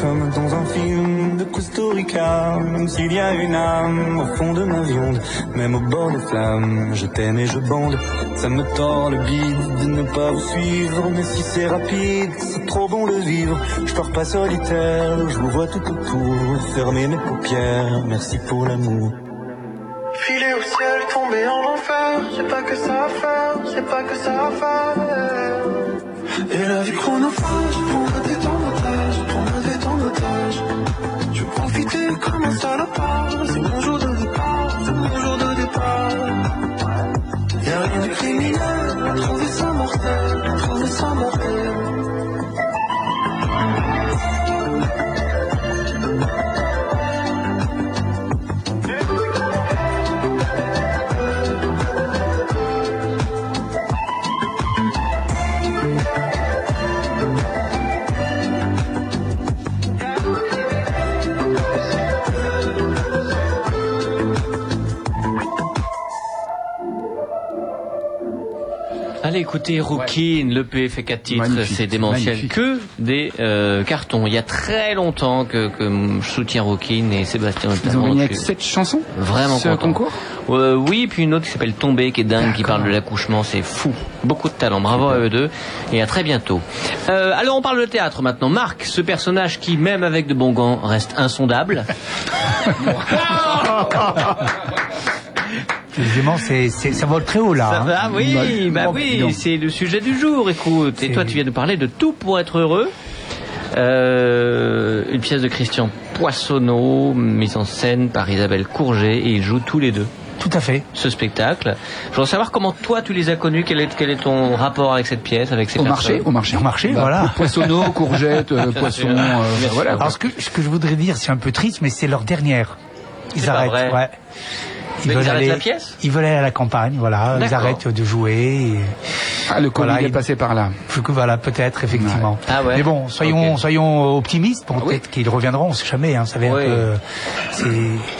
Comme dans un film de Costa Rica. Même s'il y a une âme au fond de ma viande Même au bord des flammes Je t'aime et je bande. Ça me tord le bide de ne pas vous suivre Mais si c'est rapide, c'est trop bon de vivre. Je pars pas solitaire, je vous vois tout autour Fermer mes paupières, merci pour l'amour. Filer au ciel, tomber en enfer, j'ai pas que ça à faire, j'ai pas que ça à faire. Et la vie chronophage, prends ma tête en otage, prends ma tête en otage. Je profiter comme un salopard, c'est mon jour de Allez écoutez Rookin, le PF fait 4 titres, Magnifique, c'est démentiel. magnifique. Que des euh, cartons. Il y a très longtemps que, que je soutiens Rookin et Sébastien Ils ont gagné avec suis sept chansons Vraiment Ce content. concours Euh, oui, puis une autre qui s'appelle Tomber, qui est dingue, qui parle de l'accouchement, c'est fou. Beaucoup de talent, bravo à eux deux, et à très bientôt. Euh, alors on parle de théâtre maintenant. Marc, ce personnage qui, même avec de bons gants, reste insondable. Évidemment, c'est, c'est, ça vole très haut là. Ça hein. va, oui, bah oui, c'est le sujet du jour, écoute. Et toi, tu viens de parler de Tout pour être heureux. Euh, une pièce de Christian Poissonneau, mise en scène par Isabelle Courget, et ils jouent tous les deux Tout à fait. ce spectacle. Je voudrais savoir comment toi tu les as connus, quel est, quel est ton rapport avec cette pièce, avec ces Au marché, au marché. Au marché, Bah, voilà. Poissonneau, courgette, euh, poisson, euh, voilà. Alors ce que, ce que je voudrais dire, c'est un peu triste, mais c'est leur dernière. Ils C'est pas arrêtent. vrai. Ouais. Mais ils arrêtent la pièce Ils veulent aller à la campagne, voilà. Ils arrêtent de jouer. et- Ah, le Covid Voilà, est il- passé par là. Du coup, voilà, peut-être, effectivement. Ah ouais. Mais bon, soyons, soyons optimistes. Bon, Ah oui. peut-être qu'ils reviendront, on sait jamais. Hein, ça va Oui. euh,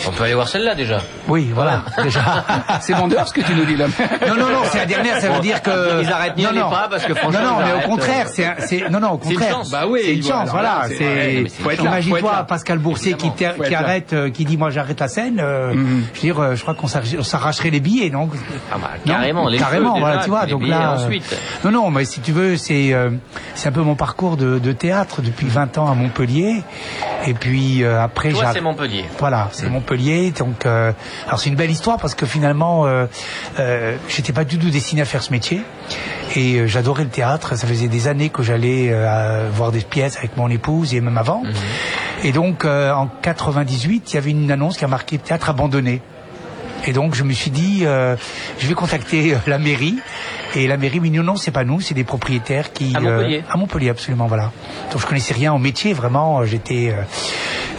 On peut aller voir celle-là déjà. oui, voilà, déjà. C'est vendeur ce que tu nous dis là. Non, non, non, c'est la dernière, ça veut dire que... Ils arrêtent, n'y non, non. pas, parce que franchement, Non, non, ils mais au contraire, euh, c'est, un- c'est, non, non, au C'est une contraire. chance. Bah oui, c'est une voilà, chance, voilà. voilà, c'est- imagine-toi. Pascal Boursier qui, arrête, euh, qui dit, moi j'arrête la scène, euh, Mhm. je veux dire, crois qu'on s'arrache- on s'arracherait les billets, donc. Ah bah, Non, carrément, les carrément, voilà, déjà, tu vois, donc là. euh, ensuite. Non, non, mais si tu veux, c'est euh, c'est un peu mon parcours de, de théâtre depuis 20 ans à Montpellier, et puis euh, après Toi, c'est Montpellier. voilà, c'est Montpellier. Donc, euh, alors c'est une belle histoire parce que finalement, euh, euh, j'étais pas du tout destiné à faire ce métier et euh, j'adorais le théâtre. Ça faisait des années que j'allais euh, voir des pièces avec mon épouse et même avant. Et donc, euh, en 98, il y avait une annonce qui a marqué théâtre abandonné. Et donc je me suis dit, euh, je vais contacter euh, la mairie Et la mairie m'a dit non, non, c'est pas nous, c'est des propriétaires qui À Montpellier. euh, à Montpellier, absolument, voilà. Donc je connaissais rien au métier, vraiment. euh, J'étais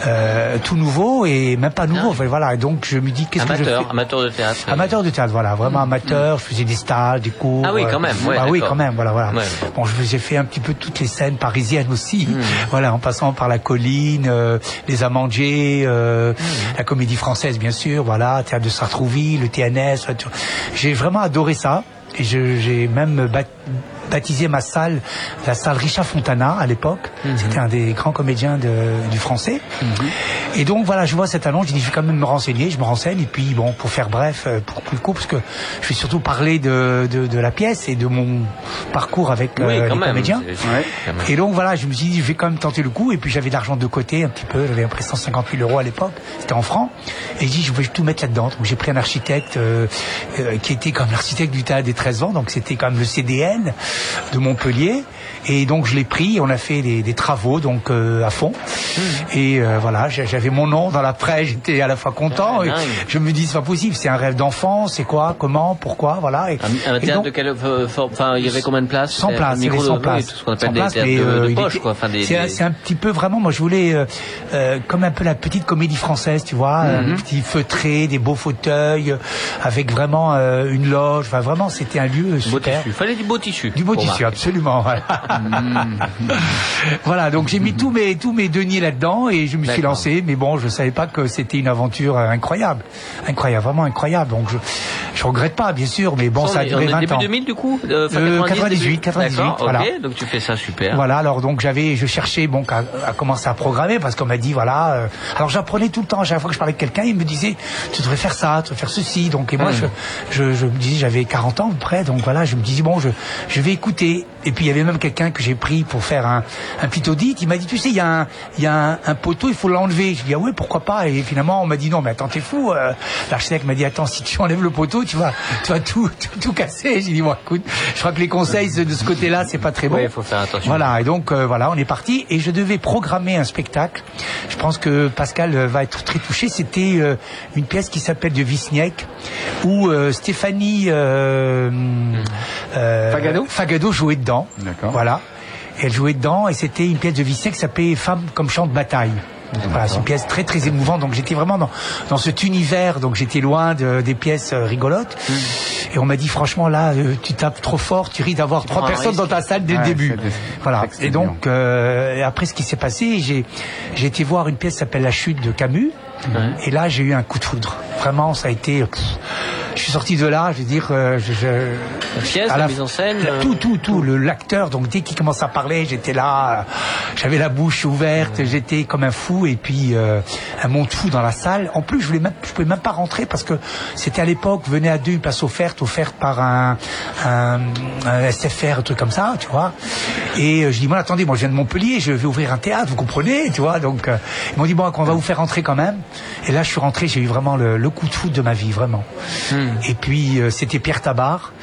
euh, tout nouveau et même pas nouveau. Ah. enfin, voilà. Et donc je me dis qu'est-ce que je fais Amateur, amateur de théâtre. Amateur de théâtre, voilà, vraiment amateur. Je faisais des stages, des cours. Ah oui, quand même, ouais, ah oui, quand même, voilà, voilà. Ouais. Bon, j'ai fait un petit peu toutes les scènes parisiennes aussi, Hmm. voilà, en passant par la colline, euh, les Amandiers, la Comédie Française, bien sûr, voilà, théâtre de Sartrouville, le TNS. J'ai vraiment adoré ça. Et j'ai même baptisé ma salle, la salle Richard Fontana à l'époque. Hmm. C'était un des grands comédiens de- du français. Et donc voilà, je vois cette annonce, je dis je vais quand même me renseigner, je me renseigne et puis bon, pour faire bref, euh, pour plus court, parce que je vais surtout parler de, de, de la pièce et de mon parcours avec Oui, euh, quand les même. comédiens. Ouais. Et donc voilà, je me suis dit je vais quand même tenter le coup et puis j'avais de l'argent de côté un petit peu, j'avais à peu près 150 000 euros à l'époque, c'était en francs. Et je dis je vais tout mettre là-dedans. Donc j'ai pris un architecte euh, euh, qui était comme l'architecte du théâtre des 13 ans, donc c'était quand même le CDN de Montpellier. Et donc je l'ai pris, on a fait des, des travaux donc euh, à fond. Et euh, voilà, j'a- j'avais mon nom dans la presse, j'étais à la fois content. Ah, et je me dis c'est pas possible, c'est un rêve d'enfant, c'est quoi, comment, pourquoi, voilà. Et, Un, un et théâtre donc- de quelle euh, Enfin, il y avait combien de places? 100 C'était places, il y avait micro de- 100 oui, places. tout ce qu'on appelle 100 des places, théâtres mais, de, euh, de il poche, était- quoi. Enfin, des, c'est un- petit peu vraiment, moi je voulais euh, euh, comme un peu la petite comédie française, tu vois, un petit feutré, des beaux fauteuils, euh, avec vraiment une loge. Enfin, vraiment, c'était un lieu euh, beau super. tissu. Fallait du beau tissu. Du beau tissu, absolument. Voilà. voilà, donc j'ai mis tous mes tous mes deniers là-dedans et je me suis lancé. Mais bon, je savais pas que c'était une aventure euh, incroyable, incroyable, vraiment incroyable. Donc je je regrette pas, bien sûr, mais bon, on ça a duré on est 20 début ans. 2000 du coup euh, fin Euh, 98, 98, 98, D'accord, voilà. donc tu fais ça super. Voilà, alors donc j'avais, je cherchais bon à, à commencer à programmer parce qu'on m'a dit voilà. euh, alors j'apprenais tout le temps. À chaque fois que je parlais avec quelqu'un, il me disait tu devrais faire ça, tu devrais faire ceci. Donc et moi je, je, je me disais j'avais 40 ans à peu près, donc voilà, je me disais bon je, je vais écouter. Et puis il y avait même quelqu'un que j'ai pris pour faire un, un petit audit. Il m'a dit tu sais il y a un, il y a un, un poteau, il faut l'enlever. Je dis ah oui pourquoi pas? Et finalement on m'a dit non mais attends t'es fou. euh. L'architecte m'a dit attends si tu enlèves le poteau tu vas, tu vas tout, tout, tout casser. J'ai dit bon écoute, je crois que les conseils de ce côté-là c'est pas très bon. Ouais, il faut faire attention. Voilà, et donc euh, voilà, on est parti et je devais programmer un spectacle. Je pense que Pascal euh, va être très touché. C'était euh, une pièce qui s'appelle de Wisniewski où euh, Stéphanie euh, euh, Fagado Fagado jouait dedans. D'accord. Voilà. Et elle jouait dedans et c'était une pièce de Wisniewski qui s'appelait Femme comme champ de bataille. Voilà, c'est une pièce très très émouvante. Donc j'étais vraiment dans, dans cet univers. Donc j'étais loin de- des pièces euh, rigolotes. Et on m'a dit franchement là, euh, tu tapes trop fort, tu risques d'avoir trois personnes dans ta salle dès le début. Voilà. Et donc euh, après ce qui s'est passé, j'ai j'ai été voir une pièce qui s'appelle La Chute de Camus. Et là, j'ai eu un coup de foudre. Vraiment, ça a été. pff, je suis sorti de là, je veux dire, euh, je, je- La pièce, à la mise en scène, la- euh, tout, tout, tout. Le l'acteur, donc dès qu'il commence à parler, j'étais là, euh, j'avais la bouche ouverte, j'étais comme un fou, et puis euh, un monde fou dans la salle. En plus, je voulais même, je pouvais même pas rentrer parce que c'était à l'époque, venait à deux, une place offerte, offerte par un, un, un SFR, un truc comme ça, tu vois. Et je dis, moi, attendez, moi, je viens de Montpellier, je vais ouvrir un théâtre, vous comprenez, tu vois. Donc, euh, ils m'ont dit, bon, on va vous faire rentrer quand même. Et là, je suis rentré, j'ai eu vraiment le, le coup de foudre de ma vie, vraiment. Et puis, euh, c'était Pierre Tabar,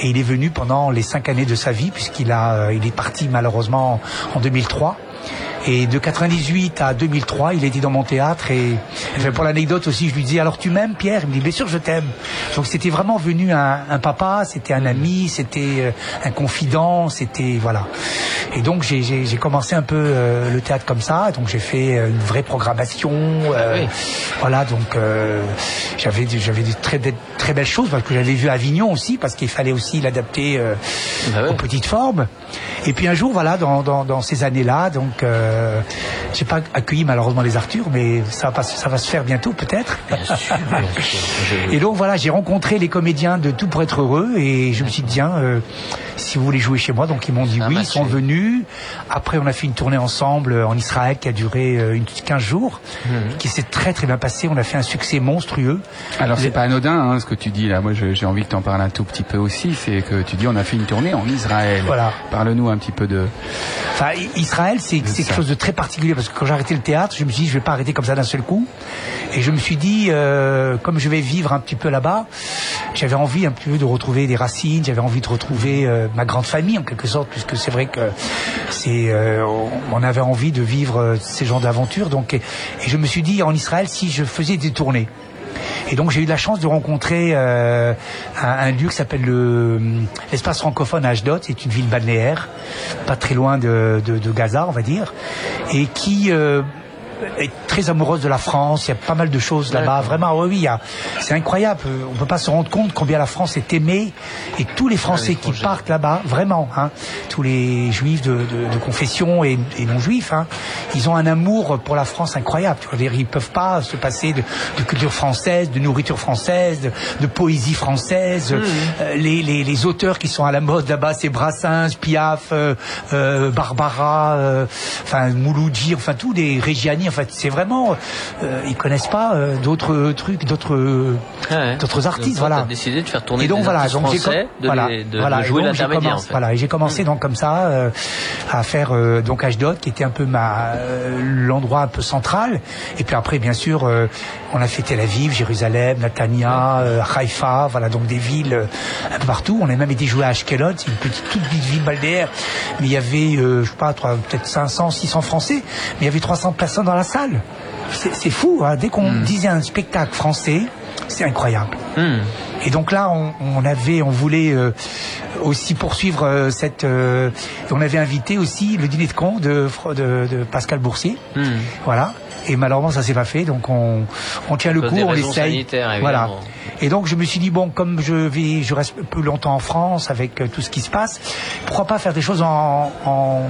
et il est venu pendant les cinq années de sa vie, puisqu'il a, euh, il est parti malheureusement en 2003. Et de 98 à 2003, il était dans mon théâtre et enfin, pour l'anecdote aussi, je lui disais alors tu m'aimes Pierre? Il me dit bien sûr je t'aime. Donc c'était vraiment venu un, un papa, c'était un ami, c'était euh, un confident, c'était voilà. Et donc j'ai- commencé un peu euh, le théâtre comme ça. Donc j'ai fait euh, une vraie programmation. euh, Oui. Voilà donc euh, j'avais des- j'avais des très très belles choses parce que j'avais vu Avignon aussi parce qu'il fallait aussi l'adapter ouais. aux petites formes. Et puis un jour, voilà, dans, dans, dans ces années-là, donc euh, j'ai pas accueilli malheureusement les Arthurs, mais ça va, ça va se faire bientôt peut-être. Bien sûr, bien sûr. Je- Et donc voilà, j'ai rencontré les comédiens de Tout pour être heureux et je me suis dit tiens, euh, si vous voulez jouer chez moi, donc ils m'ont dit oui, ils sont venus. Après, on a fait une tournée ensemble en Israël qui a duré euh, une 15 jours, Mhm. qui s'est très très bien passé. On a fait un succès monstrueux. Alors c'est pas anodin hein, ce que tu dis là. Moi j'ai envie que tu en parles un tout petit peu aussi. C'est que tu dis on a fait une tournée en Israël. Voilà. Parle-nous un petit peu de. Enfin, Israël, c'est. De très particulier parce que quand j'ai arrêté le théâtre, je me suis dit, je vais pas arrêter comme ça d'un seul coup. Et je me suis dit, euh, comme je vais vivre un petit peu là-bas, j'avais envie un peu de retrouver des racines, j'avais envie de retrouver euh, ma grande famille en quelque sorte, puisque c'est vrai que c'est, euh, on- avait envie de vivre ces genres d'aventures. Donc, et je me suis dit, en Israël, si je faisais des tournées. Et donc j'ai eu la chance de rencontrer euh, un, lieu qui s'appelle le l'espace francophone à Ashdod. C'est une ville balnéaire, pas très loin de Gaza, on va dire, et qui euh, est très amoureuse de la France. Il y a pas mal de choses là-bas. Vraiment, oui, oui, c'est incroyable. On peut pas se rendre compte combien la France est aimée et tous les Français qui partent là-bas, vraiment, hein, tous les juifs de, de- de confession et, et non juifs, hein, ils ont un amour pour la France incroyable. Tu vois, ils peuvent pas se passer de, de culture française, de nourriture française, de, de poésie française. Euh, les, les, les auteurs qui sont à la mode là-bas, c'est Brassens, Piaf, euh, euh, Barbara, euh, enfin Mouloudji, enfin tous les Régiani. En fait, c'est vraiment, euh, ils connaissent pas euh, d'autres trucs, d'autres Ouais. d'autres artistes, Donc, voilà. décidé de faire tourner Et donc des voilà, donc j'ai français, de, voilà, les- de voilà, de et jouer l'intermédiaire. commencé- en fait. Voilà, et j'ai commencé donc comme ça euh, à faire euh, donc Ashdod, qui était un peu ma euh, l'endroit un peu central. Et puis après, bien sûr, euh, on a fait Tel Aviv, Jérusalem, Natania, euh, Haïfa, voilà, donc des villes euh, un peu partout. On a même été joué à Ashkelon, c'est une petite toute petite ville balnéaire, mais il y avait, euh, je sais pas, peut-être 500, 600 Français, mais il y avait 300 personnes dans la salle. C'est fou, hein. dès qu'on disait un spectacle français, c'est incroyable. Hmm. Et donc là, on, on avait, on voulait euh, aussi poursuivre euh, cette. euh, on avait invité aussi le dîner de con de, Fro- de, de Pascal Boursier. Hmm. Voilà. Et malheureusement, ça s'est pas fait. Donc on, on tient le coup, on essaye. Voilà. Et donc je me suis dit bon, comme je vais, je reste peu longtemps en France avec euh, tout ce qui se passe, pourquoi pas faire des choses en en,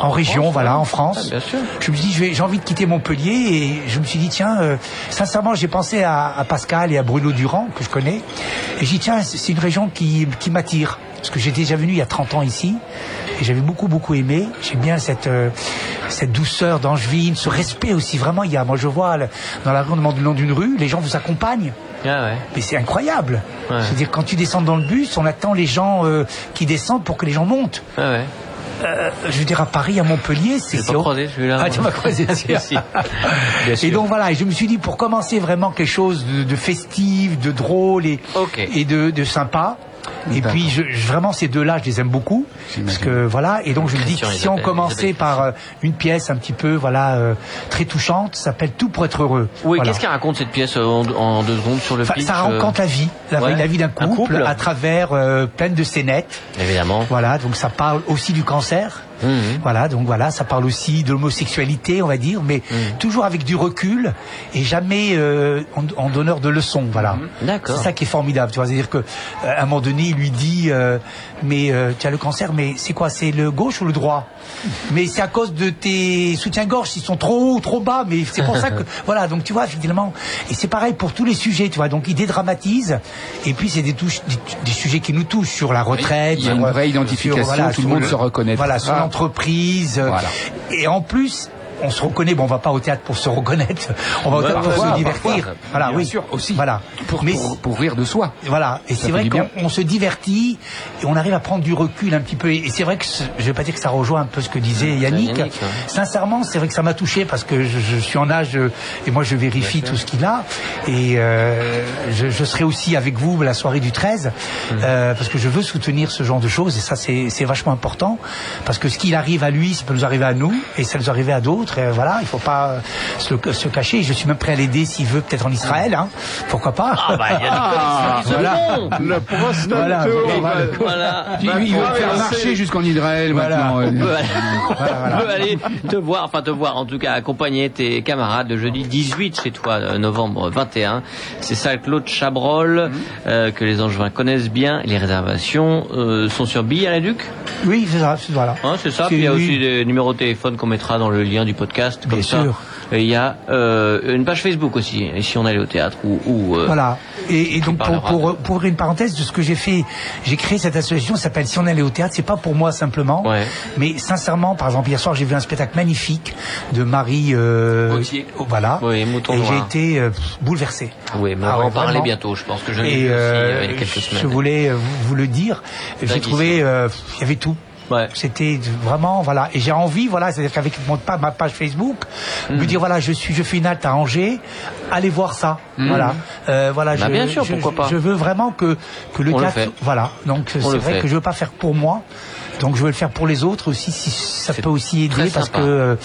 en région, voilà, en France. Ah, bien sûr. Je me suis dit, j'ai envie de quitter Montpellier et je me suis dit, tiens, euh, sincèrement, j'ai pensé à, à Pascal et à Bruno Durand, que je connais, et j'ai dit, tiens, c'est c'est une région qui, qui m'attire. Parce que j'étais déjà venu il y a 30 ans ici, et j'avais beaucoup, beaucoup aimé. J'aime bien cette, euh, cette douceur d'Angevine, ce respect aussi. Vraiment, il y a, moi je vois, dans la rue, on demande le nom d'une rue, les gens vous accompagnent. Ah ouais. Mais c'est incroyable. Ouais. C'est-à-dire, quand tu descends dans le bus, on attend les gens euh, qui descendent pour que les gens montent. Ah ouais. Euh, je veux dire, à Paris, à Montpellier, c'est... J'ai au- croisé celui-là. Ah, tu m'as croisé, Si, si. Bien Et sûr. donc voilà, et je me suis dit pour commencer vraiment quelque chose de, de festif, de drôle et, Ok. et de, de sympa. Et puis je, je- vraiment ces deux-là, je les aime beaucoup parce que voilà. Et donc je me dis que si on commençait par euh, une pièce un petit peu voilà euh, très touchante, ça s'appelle Tout pour être heureux. Oui, Voilà. qu'est-ce qu'elle raconte cette pièce euh, en, en deux secondes sur le Enfin, pitch ça euh, raconte la vie, la, ouais. la vie d'un Un couple, couple. à travers euh, plein de scénettes. Évidemment. Voilà, donc ça parle aussi du cancer. Mhm. Voilà, donc voilà, ça parle aussi de l'homosexualité, on va dire, mais Mm. toujours avec du recul et jamais euh, en, en donneur de leçons. Voilà. Mm-hmm. D'accord. C'est ça qui est formidable, tu vois. C'est-à-dire que euh, à un moment donné, il lui dit, euh, mais euh, tu as le cancer, mais c'est quoi C'est le gauche ou le droit? Mais c'est à cause de tes soutiens-gorge, ils sont trop hauts trop bas. Mais c'est pour ça que voilà. Donc tu vois, finalement, et c'est pareil pour tous les sujets, tu vois. Donc il dédramatise, et puis c'est des, touches, des, des sujets qui nous touchent sur la retraite. Il y a une vraie identification, sur, voilà, tout le monde se reconnaîtra. Voilà, sur. Euh, Voilà. Et en plus. On se reconnaît, bon, on va pas au théâtre pour se reconnaître, on va au théâtre pour se divertir. Voilà, Bien oui, sûr, aussi. Voilà. Pour, Mais pour, pour rire de soi. voilà, et c'est vrai qu'on se divertit et on arrive à prendre du recul un petit peu. Et c'est vrai que je vais pas dire que ça rejoint un peu ce que disait Yannick. Yannick, ouais. Sincèrement, c'est vrai que ça m'a touché parce que je, je suis en âge et moi je vérifie tout ce qu'il a et euh, je, je serai aussi avec vous la soirée du 13 euh, parce que je veux soutenir ce genre de choses et ça c'est c'est vachement important parce que ce qu'il arrive à lui, ça peut nous arriver à nous et ça nous arriver à d'autres. Et voilà, il faut pas euh, se, se cacher. Je suis même prêt à l'aider s'il veut, peut-être en Israël. Hein. Pourquoi pas? Ah bah il y a des connaissances voilà. qui se font. Le prostate Voilà, tour, voilà. va- Voilà. Il, il veut faire marcher jusqu'en Israël maintenant. On peut, aller, Voilà, voilà. on peut aller te voir, enfin te voir, en tout cas accompagner tes camarades le jeudi 18 chez toi, euh, novembre 21. C'est ça, Claude Chabrol, euh, que les Angevins connaissent bien. Les réservations euh, sont sur Billard et Duc? Oui, c'est ça, c'est- voilà. Hein, c'est ça. Puis il y a aussi des numéros de téléphone qu'on mettra dans le lien du podcast. Comme Bien ça. sûr. Et il y a euh, une page Facebook aussi. Si on allait au théâtre ou, ou euh, Voilà. Et, et donc pour, ouvrir une parenthèse de ce que j'ai fait, j'ai créé cette association, ça s'appelle Si on allait au théâtre, c'est pas pour moi simplement, Ouais. mais sincèrement, par exemple hier soir j'ai vu un spectacle magnifique de Marie euh, voilà, Oui, Mouton et j'ai été bouleversé. Oui, mais on Ah va en parler bientôt. Je pense que je l'ai aussi il y a quelques semaines. je voulais vous, le dire, j'ai trouvé, il y avait tout. Ouais. C'était vraiment voilà. Et j'ai envie voilà c'est-à-dire qu'avec mon ma page Facebook me dire voilà je suis je fais une halte à Angers allez voir ça. Voilà. Euh, voilà Bah, je, bien sûr, je- pourquoi pas. je veux vraiment que que le On théâtre voilà. Donc On c'est vrai fait. que je veux pas faire pour moi Donc je veux le faire pour les autres aussi, si ça peut aussi aider, parce sympa. que euh,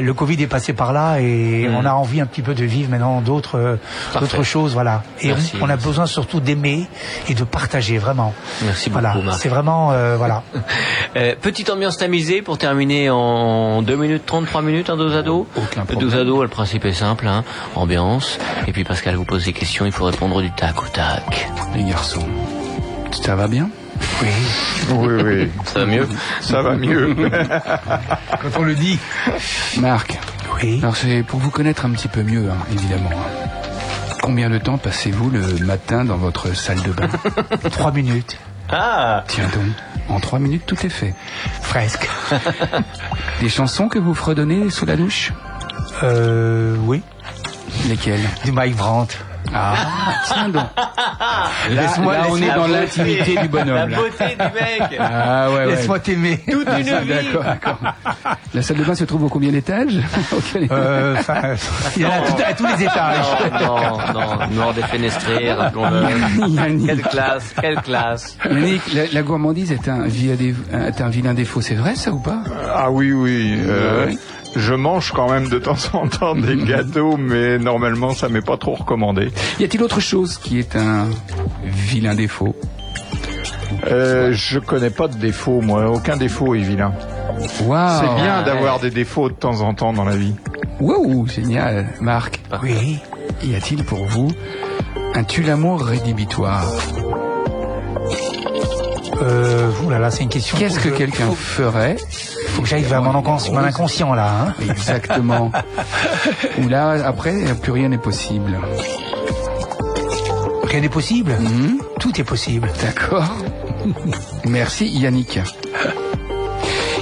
le Covid est passé par là et Mm. on a envie un petit peu de vivre maintenant d'autres euh, d'autres choses, voilà. Et Merci. on, on a besoin surtout d'aimer et de partager vraiment. Merci beaucoup, Voilà, Marc. c'est vraiment euh, voilà. Euh, petite ambiance tamisée pour terminer en 2 minutes 30, 3 minutes, un dos à dos. Aucun Le problème. dos à dos, le principe est simple, hein. ambiance. Et puis Pascal vous pose des questions, il faut répondre du tac au tac. Les garçons, ça va bien? Oui. Oui, oui. Ça va mieux Ça va mieux. Quand on le dit. Marc, Oui. alors c'est pour vous connaître un petit peu mieux, hein, évidemment. hein. Combien de temps passez-vous le matin dans votre salle de bain Trois minutes. Ah Tiens donc, en trois minutes tout est fait. Presque. Des chansons que vous fredonnez sous la douche? Euh, oui. Lesquelles? Du Mike Brandt. Ah, tiens donc. Là, Laisse-moi- là, on est dans l'intimité du bonhomme. La là. beauté du mec Ah ouais, ouais. Laisse-moi t'aimer. Toute une vie D'accord, d'accord. La salle de bain se trouve au combien d'étages Euh, il y en a tout- à tous les étages. Non, non, non, noir défenestré, rappelons-le. Quelle classe, quelle classe. Yannick, la, la gourmandise est un, est un vilain défaut, c'est vrai ça ou pas? Ah oui, oui. euh. Je mange quand même de temps en temps des gâteaux, mais normalement, ça m'est pas trop recommandé. Y a-t-il autre chose qui est un vilain défaut Euh, je connais pas de défaut, moi. Aucun défaut est vilain. Waouh C'est bien ouais. d'avoir des défauts de temps en temps dans la vie. Waouh, génial. Marc, Oui. y a-t-il pour vous un tue-l'amour rédhibitoire Euh, là là, c'est une question. Qu'est-ce que quelqu'un faut- ferait Faut que j'aille vers mon, inconscient, mon inconscient là. Hein. Exactement. Où là, après, plus rien n'est possible. Rien n'est possible. Mhm. Tout est possible. D'accord. Merci Yannick.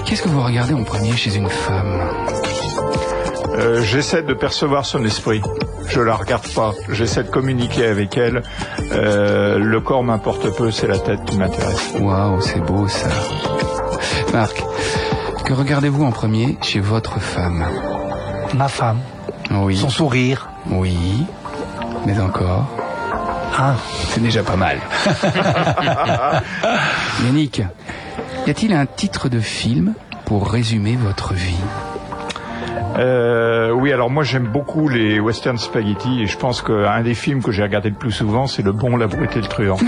Qu'est-ce que vous regardez en premier chez une femme? Euh, J'essaie de percevoir son esprit. Je la regarde pas. J'essaie de communiquer avec elle. Euh, le corps m'importe peu, c'est la tête qui m'intéresse. Waouh, c'est beau ça. Marc, que regardez-vous en premier chez votre femme Ma femme, Oui. son sourire. Oui. Mais encore Hein. C'est déjà pas mal. Yannick, y a-t-il un titre de film pour résumer votre vie? Euh, oui, alors moi j'aime beaucoup les western spaghetti et je pense qu'un des films que j'ai regardé le plus souvent, c'est Le Bon, la Brute et le Truand.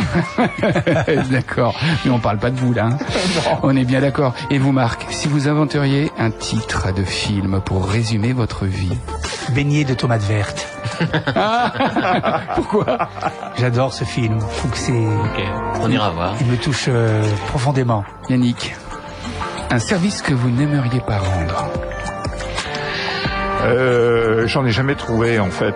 D'accord, mais on parle pas de vous là. hein. On est bien d'accord. Et vous Marc, si vous inventeriez un titre de film pour résumer votre vie? Beignet de tomates vertes. Pourquoi? J'adore ce film. Faut que c'est. Ok, on ira voir. Il me touche euh, profondément. Yannick, un service que vous n'aimeriez pas rendre Euh, J'en ai jamais trouvé en fait.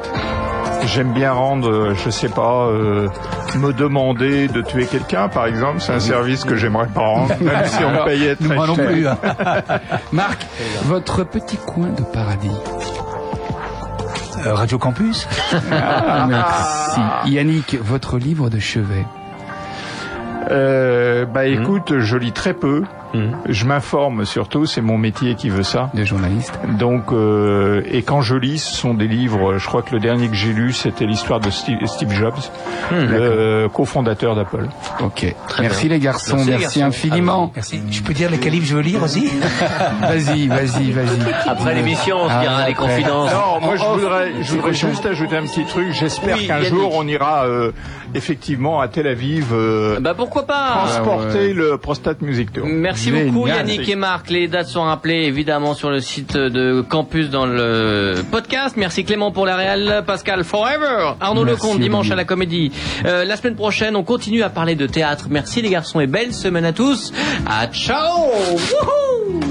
J'aime bien rendre, je sais pas, euh, me demander de tuer quelqu'un par exemple, c'est un service que j'aimerais pas rendre, même si on me payait très Moi non cher. plus. hein. Marc, votre petit coin de paradis. Euh, Radio Campus. Ah, merci. Yannick, votre livre de chevet. Euh, bah écoute, je lis très peu. Mhm. Je m'informe surtout, c'est mon métier qui veut ça. de journaliste. Donc, euh, et quand je lis, ce sont des livres. Je crois que le dernier que j'ai lu, c'était l'histoire de Steve, Steve Jobs, le euh, cofondateur d'Apple. Ok. Très merci bien. les garçons, Merci, merci, les garçons. infiniment. Merci. Je peux dire lesquels livres je veux lire aussi Vas-y, vas-y, vas-y. Après l'émission, on se Ah, dira les après. confidences. Non, moi je Oh, voudrais, je voudrais juste ajouter un petit truc. J'espère Oui, qu'un jour on ira euh, effectivement à Tel Aviv euh, Bah pourquoi pas transporter ouais. le Prostate Music Tour. Merci Génial. beaucoup Yannick et Marc. Les dates sont rappelées évidemment sur le site de Campus dans le podcast. Merci Clément pour la réelle, Pascal Forever, Arnaud Merci, Lecomte dimanche à la Comédie. Euh, la semaine prochaine, on continue à parler de théâtre. Merci les garçons et belle semaine à tous. À ciao. Wouhou